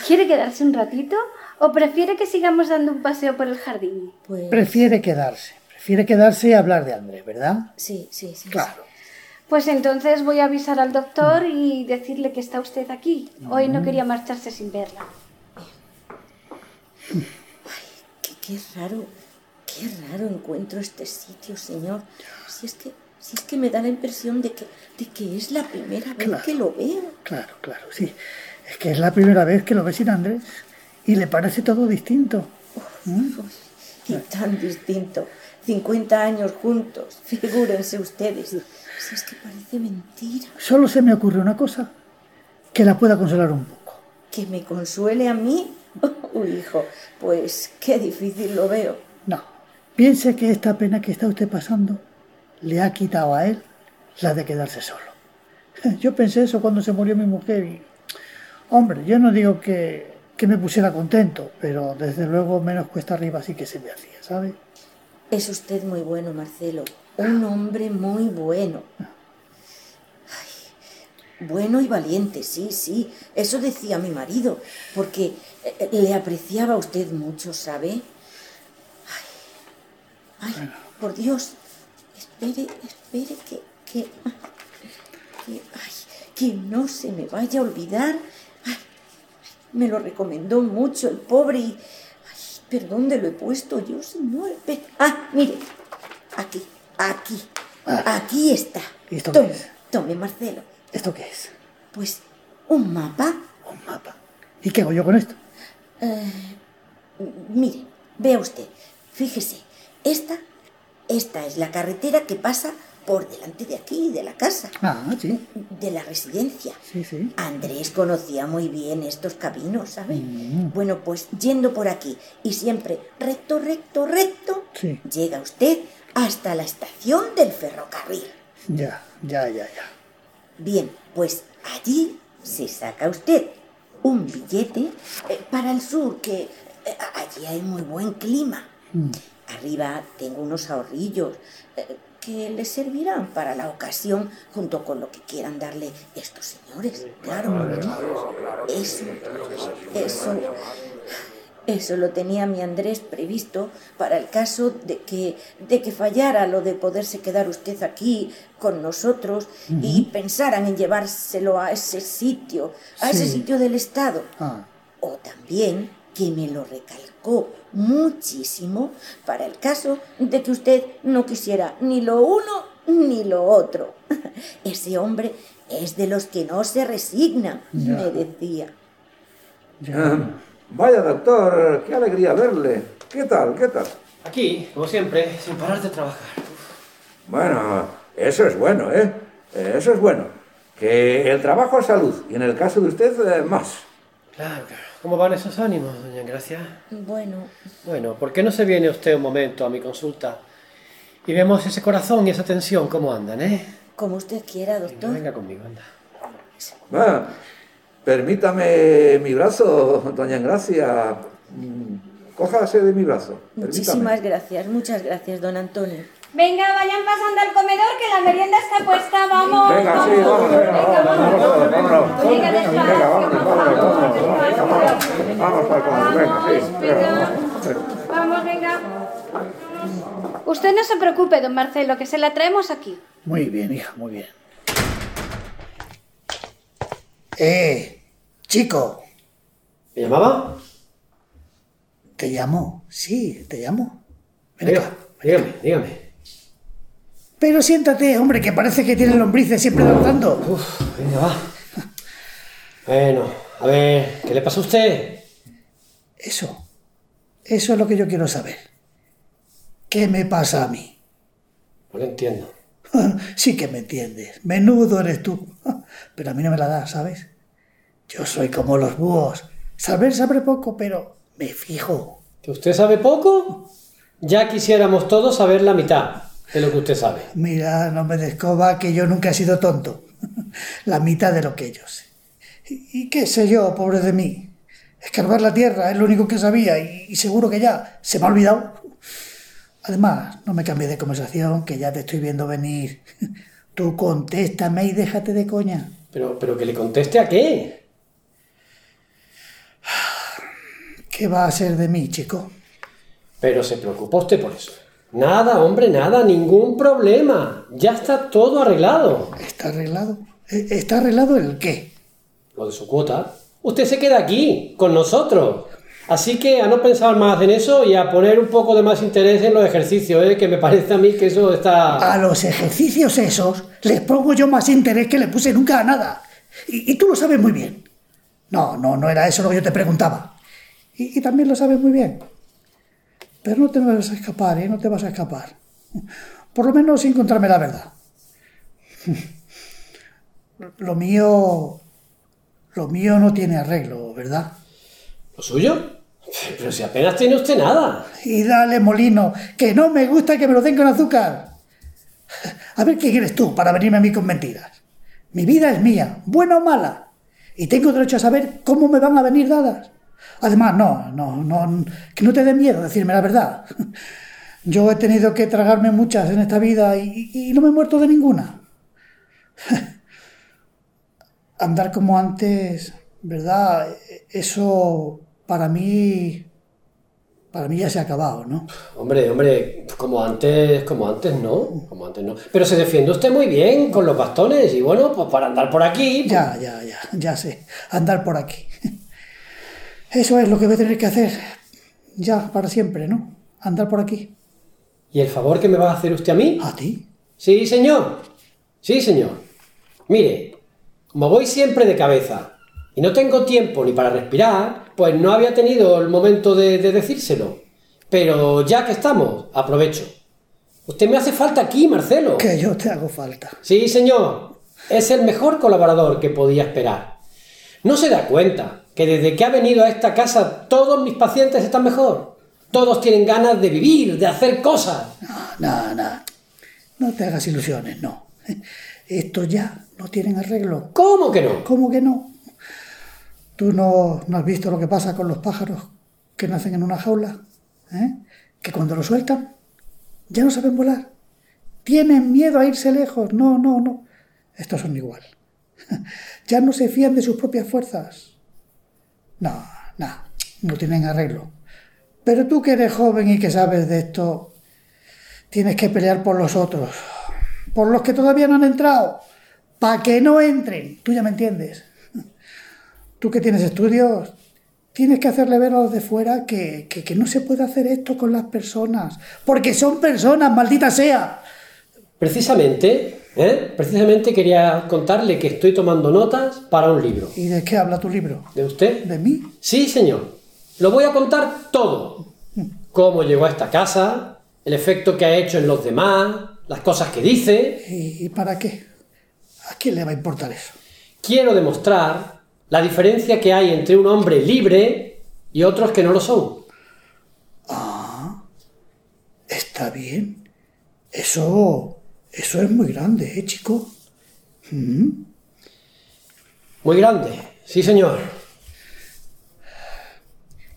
¿Quiere quedarse un ratito o prefiere que sigamos dando un paseo por el jardín? Pues Prefiere quedarse. Prefiere quedarse y hablar de Andrés, ¿verdad? Sí, sí, sí. Claro. Pues entonces voy a avisar al doctor y decirle que está usted aquí. Hoy no quería marcharse sin verla. Qué, qué raro, Qué raro encuentro este sitio, señor. Si es que, si es que me da la impresión de que, de que es la primera vez Claro. que lo veo. Claro, claro, sí. Es que es la primera vez que lo ves sin Andrés y le parece todo distinto. ¿Mm? Y tan distinto. 50 años juntos. Figúrense ustedes. Si es que parece mentira. Solo se me ocurre una cosa que la pueda consolar un poco. ¿Que me consuele a mí? Uy, hijo, pues qué difícil lo veo. No, piense que esta pena que está usted pasando le ha quitado a él la de quedarse solo. Yo pensé eso cuando se murió mi mujer y... Hombre, yo no digo que, que me pusiera contento, pero desde luego menos cuesta arriba sí que se me hacía, ¿sabe? Es usted muy bueno, Marcelo. Un hombre muy bueno. Ay, bueno y valiente, sí, sí. Eso decía mi marido, porque eh, le apreciaba a usted mucho, ¿sabe? Ay, ay, por Dios. Espere, espere que, que, que, ay, que no se me vaya a olvidar. Me lo recomendó mucho el pobre y... Ay, ¿pero dónde lo he puesto yo, señor? Ah, mire, aquí, aquí, aquí está. ¿Y esto qué tome, es? tome, Marcelo. ¿Esto qué es? Pues, un mapa. Un mapa. ¿Y qué hago yo con esto? Eh, mire, vea usted, fíjese, esta, esta es la carretera que pasa por delante de aquí, de la casa, Ah, sí, de la residencia. sí, sí. Andrés conocía muy bien estos caminos, ¿sabe? Mm. Bueno, pues yendo por aquí y siempre recto, recto, recto, Sí, llega usted hasta la estación del ferrocarril. ya, ya, ya, ya. Bien, pues allí se saca usted un billete eh, para el sur, que eh, allí hay muy buen clima. Mm. Arriba tengo unos ahorrillos eh, que le servirán para la ocasión junto con lo que quieran darle estos señores. Claro, eso, eso, eso lo tenía mi Andrés previsto para el caso de que, de que fallara lo de poderse quedar usted aquí con nosotros y pensaran en llevárselo a ese sitio, a ese sitio del Estado. Ah, O también que me lo recalcó muchísimo para el caso de que usted no quisiera ni lo uno ni lo otro. Ese hombre es de los que no se resignan, Ya. me decía. Ah, vaya, doctor, qué alegría verle. ¿Qué tal? ¿Qué tal? Aquí, como siempre, sin parar de trabajar. Bueno, eso es bueno, ¿eh? Eso es bueno. Que el trabajo es salud y en el caso de usted, eh, más. Claro, claro. ¿Cómo van esos ánimos, doña Gracia? Bueno, Bueno, ¿por qué no se viene usted un momento a mi consulta y vemos ese corazón y esa tensión cómo andan, eh? como usted quiera, doctor. Venga conmigo, anda. Ah, permítame mi brazo, doña Gracia. Mm, Cójase de mi brazo. Permítame. Muchísimas gracias, muchas gracias, don Antonio. Venga, vayan pasando al comedor que la merienda está puesta, vamos. Venga, sí, vamos, venga, vámonos, vámonos. Venga, despacio, Venga, vámonos, vámonos. Vamos para el comedor, venga, sí. venga. Vamos, venga. Usted no se preocupe, don Marcelo, que se la traemos aquí. muy bien, hija, muy bien. Eh, chico. ¿Me llamaba? ¿Te llamó? Sí, te llamó. Dígame, dígame, dígame. Pero siéntate, hombre, que parece que tiene lombrices siempre danzando. Venga, va. Bueno, a ver, ¿qué le pasa a usted? Eso, eso es lo que yo quiero saber. ¿Qué me pasa a mí? No lo entiendo. Sí que me entiendes. Menudo eres tú. Pero a mí no me la das, ¿sabes? Yo soy como los búhos. Saber sabré poco, pero me fijo. ¿Que usted sabe poco? Ya quisiéramos todos saber la mitad de lo que usted sabe. Mira, no me descoba que yo nunca he sido tonto. La mitad de lo que. ¿Y y qué sé yo, pobre de mí? Escarbar la tierra es lo único que sabía y, y seguro que ya se me ha olvidado. Además, no me cambies de conversación, que ya te estoy viendo venir. Tú contéstame y déjate de coña. Pero, pero que le conteste a qué. ¿Qué va a ser de mí, chico? Pero se preocupa usted por eso. Nada, hombre, nada, ningún problema. Ya está todo arreglado. ¿Está arreglado? ¿E- ¿Está arreglado el qué? Lo de su cuota. Usted se queda aquí, con nosotros. Así que a no pensar más en eso y a poner un poco de más interés en los ejercicios, ¿eh? que me parece a mí que eso está... A los ejercicios esos les pongo yo más interés que le puse nunca a nada. Y, y tú lo sabes muy bien. No, no, no era eso lo que yo te preguntaba. Y, y también lo sabes muy bien. Pero no te vas a escapar, ¿eh? No te vas a escapar. Por lo menos sin contarme la verdad. Lo mío... Lo mío no tiene arreglo, ¿verdad? ¿Lo suyo? Pero si apenas tiene usted nada. Y dale, Molino, que no me gusta que me lo den con azúcar. A ver, ¿quién eres tú para venirme a mí con mentiras? Mi vida es mía, buena o mala. Y tengo derecho a saber cómo me van a venir dadas. Además, no, no, no, que no te dé miedo decirme la verdad. Yo he tenido que tragarme muchas en esta vida y, y no me he muerto de ninguna. Andar como antes, ¿verdad? Eso para mí, para mí ya se ha acabado, ¿no? Hombre, hombre, como antes, como antes no, como antes no. Pero se defiende usted muy bien con los bastones y bueno, pues para andar por aquí... pues- Ya, ya, ya, ya sé. Andar por aquí. Eso es lo que voy a tener que hacer. Ya, para siempre, ¿no? Andar por aquí. ¿Y el favor que me va a hacer usted a mí? ¿A ti? Sí, señor. Sí, señor. Mire, como voy siempre de cabeza y no tengo tiempo ni para respirar, pues no había tenido el momento de, de decírselo. Pero ya que estamos, aprovecho. Usted me hace falta aquí, Marcelo. Que yo te hago falta. Sí, señor. Es el mejor colaborador que podía esperar. ¿No se da cuenta que desde que ha venido a esta casa todos mis pacientes están mejor? Todos tienen ganas de vivir, de hacer cosas. No, no. No te hagas ilusiones, no. Estos ya no tienen arreglo. ¿Cómo que no? ¿Cómo que no? ¿Tú no, no has visto lo que pasa con los pájaros que nacen en una jaula? ¿Eh? Que cuando los sueltan, ya no saben volar. Tienen miedo a irse lejos. No, no, no. Estos son igual. Ya no se fían de sus propias fuerzas. No, no, no tienen arreglo. Pero tú que eres joven y que sabes de esto, tienes que pelear por los otros, por los que todavía no han entrado, para que no entren. Tú ya me entiendes. Tú que tienes estudios, tienes que hacerle ver a los de fuera que, que, que no se puede hacer esto con las personas, porque son personas, maldita sea. Precisamente, ¿eh? Precisamente quería contarle que estoy tomando notas para un libro. ¿Y de qué habla tu libro? ¿De usted? ¿De mí? Sí, señor. Lo voy a contar todo. Cómo llegó a esta casa, el efecto que ha hecho en los demás, las cosas que dice. ¿Y, y para qué? ¿A quién le va a importar eso? Quiero demostrar la diferencia que hay entre un hombre libre y otros que no lo son. Ah, está bien. Eso, eso es muy grande, ¿eh, chico? ¿Mm? Muy grande, sí, señor.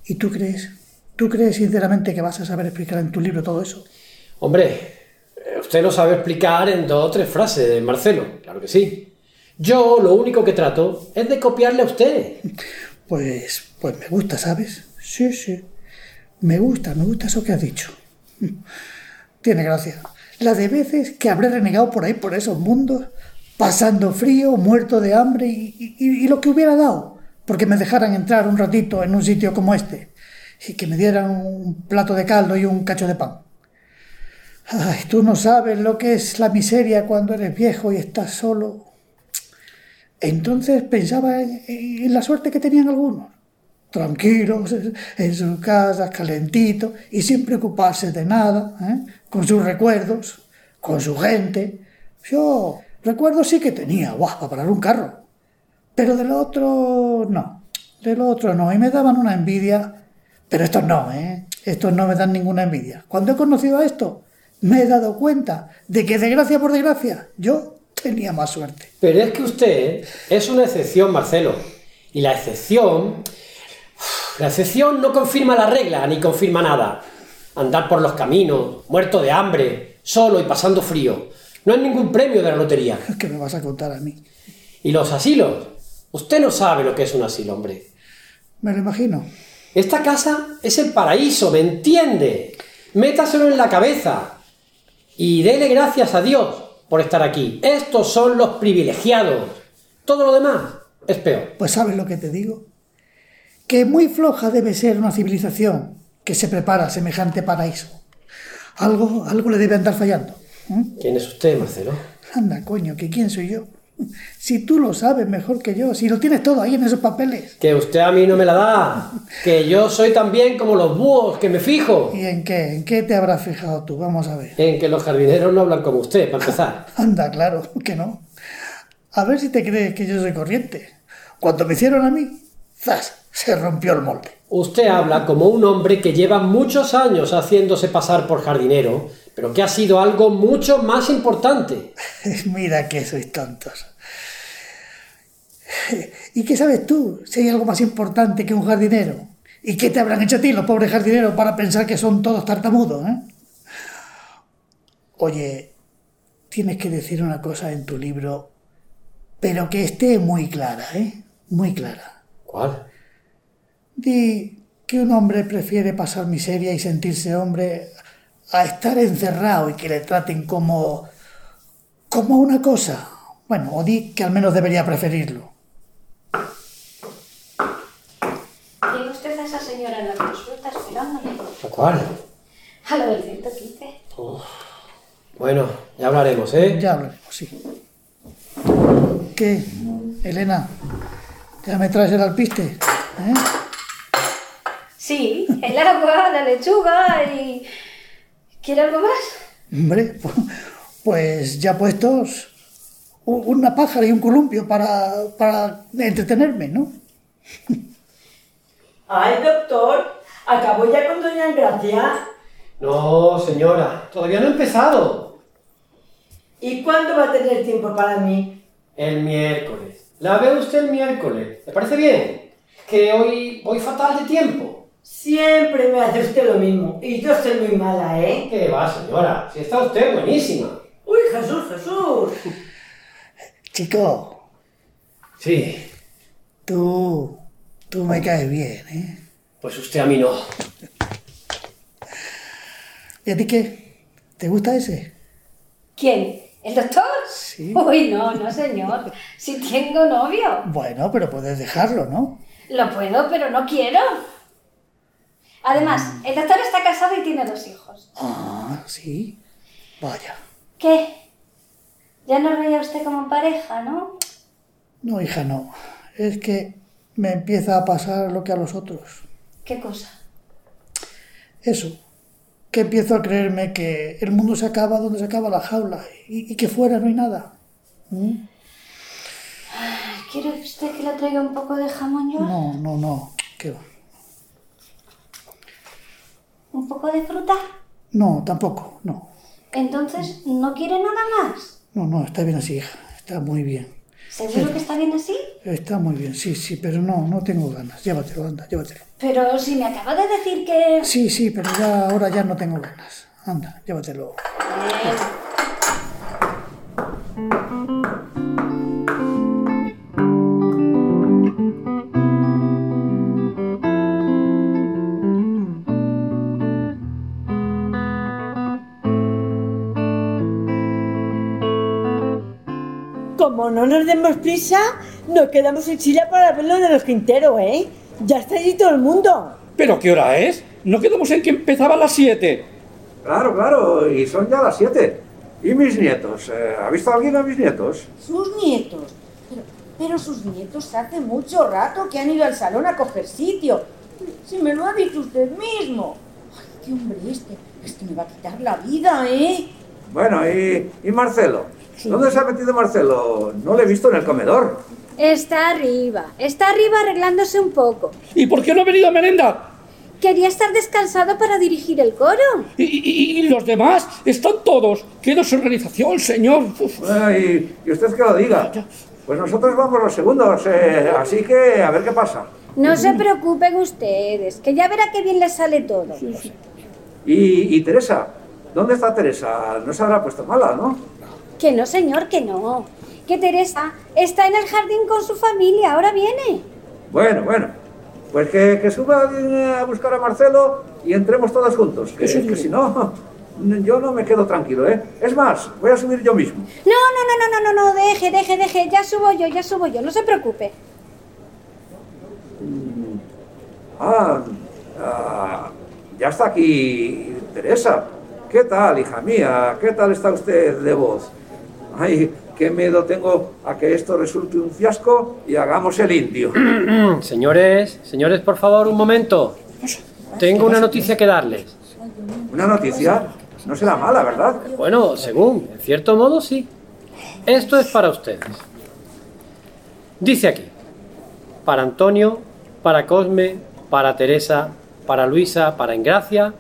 ¿Y tú crees? ¿Tú crees sinceramente que vas a saber explicar en tu libro todo eso? Hombre, usted lo sabe explicar en dos o tres frases, Marcelo, claro que sí. Yo lo único que trato es de copiarle a usted. Pues, pues me gusta, ¿sabes? Sí, sí. Me gusta, me gusta eso que has dicho. Tiene gracia. La de veces que habré renegado por ahí, por esos mundos, pasando frío, muerto de hambre y, y- lo que hubiera dado, porque me dejaran entrar un ratito en un sitio como este y que me dieran un plato de caldo y un cacho de pan. Ay, tú no sabes lo que es la miseria cuando eres viejo y estás solo. Entonces pensaba en, en la suerte que tenían algunos, tranquilos, en sus casas, calentitos y sin preocuparse de nada, ¿eh? con sus recuerdos, con su gente. Yo recuerdos sí que tenía, guau, para parar un carro, pero del otro no, del otro no, y me daban una envidia, pero estos no, ¿eh? estos no me dan ninguna envidia. Cuando he conocido a esto, me he dado cuenta de que desgracia por desgracia, yo tenía más suerte. Pero es que usted es una excepción, Marcelo. Y la excepción... La excepción no confirma la regla ni confirma nada. Andar por los caminos, muerto de hambre, solo y pasando frío. No es ningún premio de la lotería. ¿Qué me vas a contar a mí? ¿Y los asilos? Usted no sabe lo que es un asilo, hombre. Me lo imagino. Esta casa es el paraíso, ¿me entiende? Métaselo en la cabeza. Y dele gracias a Dios por estar aquí. Estos son los privilegiados. Todo lo demás es peor. Pues sabes lo que te digo, que muy floja debe ser una civilización que se prepara a semejante paraíso. Algo, algo le debe andar fallando. ¿Quién es usted, Marcelo? Anda, coño, que quién soy yo. Si tú lo sabes mejor que yo, si lo tienes todo ahí en esos papeles. Que usted a mí no me la da. Que yo soy también como los búhos, que me fijo. ¿Y en qué? ¿En qué te habrás fijado tú? Vamos a ver. En que los jardineros no hablan como usted, para empezar. Anda, claro, que no. A ver si te crees que yo soy corriente. Cuando me hicieron a mí, ¡zas! Se rompió el molde. Usted habla como un hombre que lleva muchos años haciéndose pasar por jardinero, pero que ha sido algo mucho más importante. Mira que sois tontos. ¿Y qué sabes tú si hay algo más importante que un jardinero? ¿Y qué te habrán hecho a ti los pobres jardineros para pensar que son todos tartamudos? Eh? Oye, tienes que decir una cosa en tu libro, pero que esté muy clara, ¿eh? Muy clara. ¿Cuál? Di que un hombre prefiere pasar miseria y sentirse hombre a estar encerrado y que le traten como. como una cosa. Bueno, o di que al menos debería preferirlo. ¿Tiene usted a esa señora en la consulta esperándole? ¿A cuál? A lo del 115. Bueno, ya hablaremos, ¿eh? Ya hablaremos, sí. ¿Qué, Elena? ¿Ya me traes el alpiste? ¿Eh? Sí, el agua, la lechuga y... ¿Quiere algo más? Hombre, pu- pues ya puestos una pájara y un columpio para, para entretenerme, ¿no? Ay, doctor, ¿acabó ya con doña Gracia? No, señora, todavía no he empezado. ¿Y cuándo va a tener tiempo para mí? El miércoles. La ve usted el miércoles. ¿Le parece bien? Que hoy voy fatal de tiempo. Siempre me hace usted lo mismo. Y yo soy muy mala, ¿eh? ¿Qué va, señora? Si está usted buenísima. Uy, Jesús, Jesús. Chico, Sí, tú, tú me caes bien, ¿eh? pues usted a mí no. ¿Y a ti qué? ¿Te gusta ese? ¿Quién? ¿El doctor? Sí. Uy, no, no, señor. Si tengo novio. Bueno, pero puedes dejarlo, ¿no? Lo puedo, pero no quiero. Además, el doctor está casado y tiene dos hijos. Ah, sí. Vaya. ¿Qué? Ya no veía usted como pareja, ¿no? No, hija, no. Es que me empieza a pasar lo que a los otros. ¿Qué cosa? Eso. Que empiezo a creerme que el mundo se acaba donde se acaba la jaula y, y que fuera no hay nada. ¿Mm? ¿Quiere usted que le traiga un poco de jamón yo? No, no, no. ¿Qué va? ¿Un poco de fruta? No, tampoco. No. Entonces, ¿no quiere nada más? No, no, está bien así, hija. Está muy bien. ¿Seguro que está bien así? Está muy bien, sí, sí, pero no, no tengo ganas. Llévatelo, anda, llévatelo. Pero si me acaba de decir que... Sí, sí, pero ya ahora ya no tengo ganas. Anda, llévatelo. Como no nos demos prisa, nos quedamos en Chile para ver lo de los Quinteros, ¿eh? Ya está allí todo el mundo. ¿Pero qué hora es? ¿No quedamos en que empezaba a las 7? Claro, claro, y son ya las siete. ¿Y mis nietos? Eh, ¿Ha visto alguien a mis nietos? Sus nietos. Pero, pero sus nietos hace mucho rato que han ido al salón a coger sitio. Si me lo ha dicho usted mismo. Ay, qué hombre este. Este me va a quitar la vida, ¿eh? Bueno, ¿y, y Marcelo? ¿Dónde se ha metido Marcelo? No le he visto en el comedor. Está arriba. Está arriba arreglándose un poco. ¿Y por qué no ha venido a merenda? Quería estar descansado para dirigir el coro. ¿Y, y- y los demás? Están todos. ¡Qué desorganización, señor! Ay, y usted que lo diga. Pues nosotros vamos los segundos, eh, así que a ver qué pasa. No se preocupen ustedes, que ya verá qué bien les sale todo. Y, y Teresa, ¿dónde está Teresa? No se habrá puesto mala, ¿no? Que no, señor, que no. Que Teresa está en el jardín con su familia, ahora viene. Bueno, bueno. Pues que, que suba a buscar a Marcelo y entremos todos juntos. Que, que si no, yo no me quedo tranquilo, ¿eh? Es más, voy a subir yo mismo. No, no, no, no, no, no, no, deje, deje, deje, ya subo yo, ya subo yo, no se preocupe. Ah, ah, ya está aquí Teresa. ¿Qué tal, hija mía? ¿Qué tal está usted de voz? Ay, qué miedo tengo a que esto resulte un fiasco y hagamos el indio. señores, señores, por favor, un momento. Tengo una noticia que darles. ¿Una noticia? No será mala, ¿verdad? Bueno, según, en cierto modo sí. Esto es para ustedes. Dice aquí, para Antonio, para Cosme, para Teresa, para Luisa, para Engracia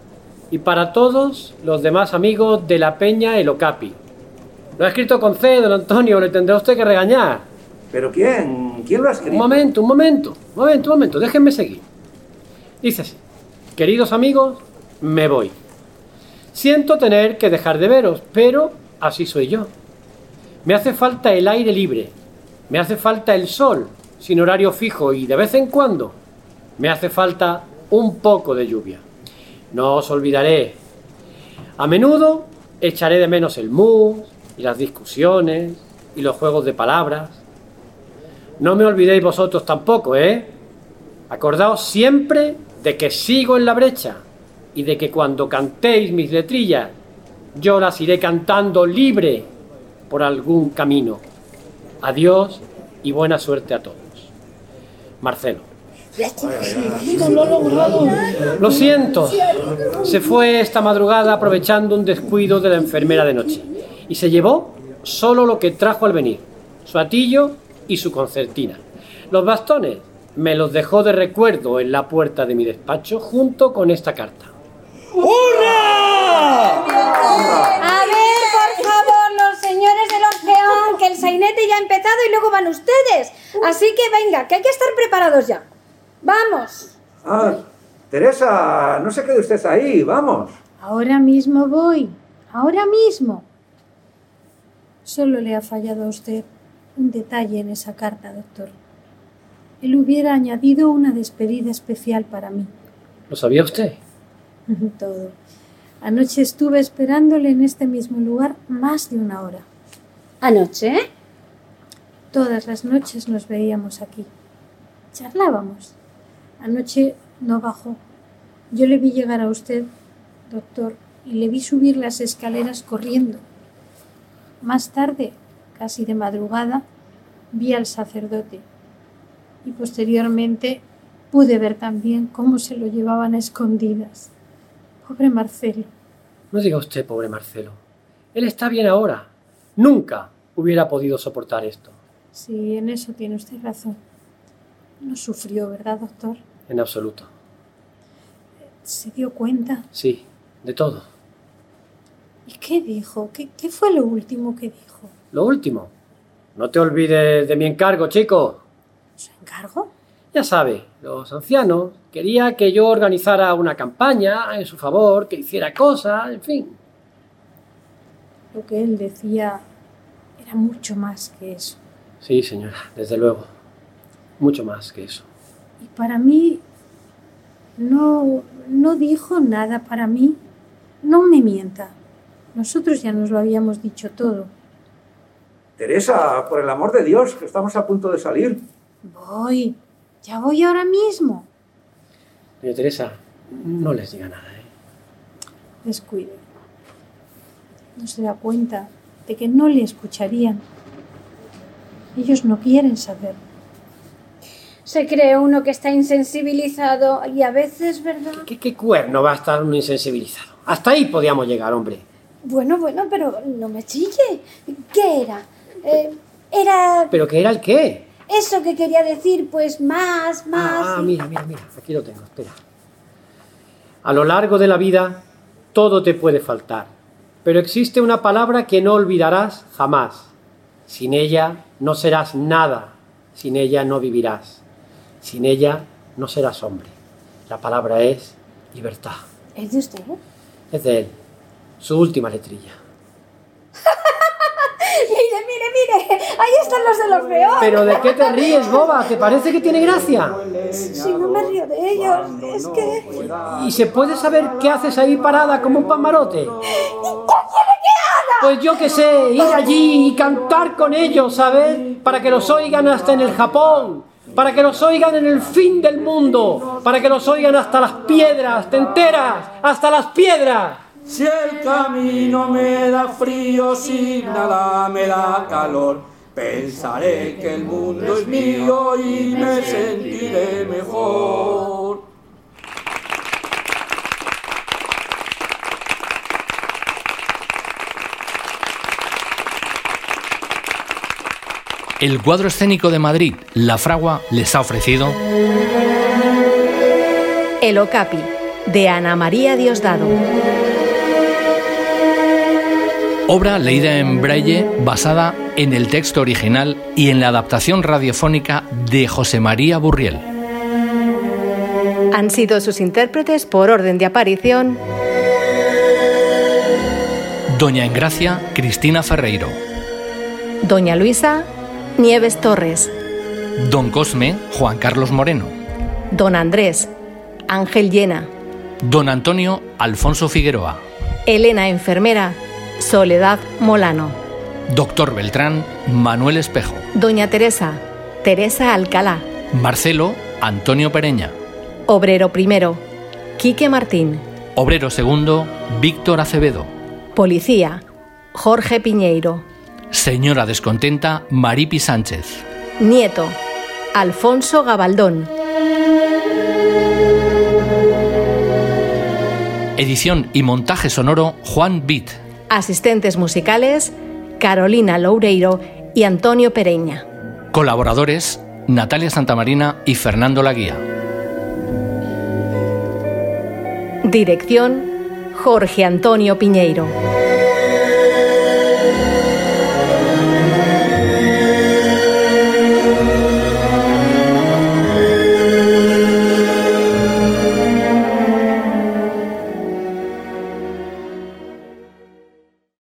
y para todos los demás amigos de la Peña El Ocapi. Lo ha escrito con C, don Antonio, le tendrá usted que regañar. ¿Pero quién? ¿Quién lo ha escrito? Un momento, un momento, un momento, un momento, déjenme seguir. Dice así, queridos amigos, me voy. Siento tener que dejar de veros, pero así soy yo. Me hace falta el aire libre, me hace falta el sol, sin horario fijo y de vez en cuando me hace falta un poco de lluvia. No os olvidaré. A menudo echaré de menos el mus y las discusiones y los juegos de palabras. No me olvidéis vosotros tampoco, ¿eh? Acordaos siempre de que sigo en la brecha y de que cuando cantéis mis letrillas, yo las iré cantando libre por algún camino. Adiós y buena suerte a todos. Marcelo. Lo siento. Se fue esta madrugada aprovechando un descuido de la enfermera de noche y se llevó solo lo que trajo al venir, su atillo y su concertina. Los bastones me los dejó de recuerdo en la puerta de mi despacho junto con esta carta. ¡Hurra! A ver, por favor, los señores del Orfeón, que el sainete ya ha empezado y luego van ustedes. Así que venga, que hay que estar preparados ya. ¡Vamos! Ah, Teresa, no se quede usted ahí, vamos. Ahora mismo voy. Ahora mismo. Solo le ha fallado a usted un detalle en esa carta, doctor. Él hubiera añadido una despedida especial para mí. ¿Lo sabía usted? Todo. Anoche estuve esperándole en este mismo lugar más de una hora. ¿Anoche? Todas las noches nos veíamos aquí. Charlábamos. Anoche no bajó. Yo le vi llegar a usted, doctor, y le vi subir las escaleras corriendo. Más tarde, casi de madrugada, vi al sacerdote y posteriormente pude ver también cómo se lo llevaban a escondidas. Pobre Marcelo. No diga usted, pobre Marcelo. Él está bien ahora. Nunca hubiera podido soportar esto. Sí, en eso tiene usted razón. No sufrió, ¿verdad, doctor? En absoluto. ¿Se dio cuenta? Sí, de todo. ¿Y qué dijo? ¿Qué, qué fue lo último que dijo? Lo último. No te olvides de mi encargo, chico. ¿Su encargo? Ya sabe, los ancianos quería que yo organizara una campaña en su favor, que hiciera cosas, en fin. Lo que él decía era mucho más que eso. Sí, señora, desde luego. Mucho más que eso. Y para mí no, no dijo nada para mí. No me mienta. Nosotros ya nos lo habíamos dicho todo. Teresa, por el amor de Dios, que estamos a punto de salir. Voy. Ya voy ahora mismo. Doña Teresa, no les diga nada, ¿eh? Descuide. No se da cuenta de que no le escucharían. Ellos no quieren saber. Se cree uno que está insensibilizado y a veces, ¿verdad? ¿Qué, qué cuerno va a estar uno insensibilizado? Hasta ahí podíamos llegar, hombre. Bueno, bueno, pero no me chille. ¿Qué era? Eh, era ¿Pero qué era el qué? eso que quería decir, pues más, más. Ah, y- mira, mira, mira, aquí lo tengo, espera. A lo largo de la vida, todo te puede faltar, pero existe una palabra que no olvidarás jamás. Sin ella no serás nada, sin ella no vivirás, sin ella no serás hombre. La palabra es libertad. ¿Es de usted? Es de él, su última letrilla. mire, mire, mire. Ahí están los de los peores. ¿Pero de qué te ríes, boba? ¿Te parece que tiene gracia? Si no me río de ellos, es que... ¿Y se puede saber qué haces ahí parada como un pamarote? Pues yo qué sé, ir allí y cantar con ellos, ¿sabes? Para que los oigan hasta en el Japón. para que nos oigan en el fin del mundo, para que nos oigan hasta las piedras, ¿te enteras? Hasta las piedras. Si el camino me da frío, si nada me da calor, pensaré que el mundo es mío y me sentiré mejor. El cuadro escénico de Madrid, La Fragua, les ha ofrecido El Okapi, de Ana María Diosdado. Obra leída en braille basada en el texto original y en la adaptación radiofónica de José María Burriel. Han sido sus intérpretes por orden de aparición Doña Engracia Cristina Ferreiro. Doña Luisa Nieves Torres, Don Cosme Juan Carlos Moreno. Don Andrés Ángel Llena, Don Antonio Alfonso Figueroa. Elena Enfermera Soledad Molano, Doctor Beltrán Manuel Espejo. Doña Teresa Teresa Alcalá, Marcelo Antonio Pereña. Obrero primero Quique Martín, Obrero segundo Víctor Acevedo. Policía Jorge Piñeiro, Señora descontenta Maripi Sánchez. Nieto Alfonso Gabaldón, Edición y montaje sonoro Juan Bit. Asistentes musicales Carolina Loureiro y Antonio Pereña. Colaboradores Natalia Santamarina y Fernando Laguía. Dirección Jorge Antonio Piñeiro.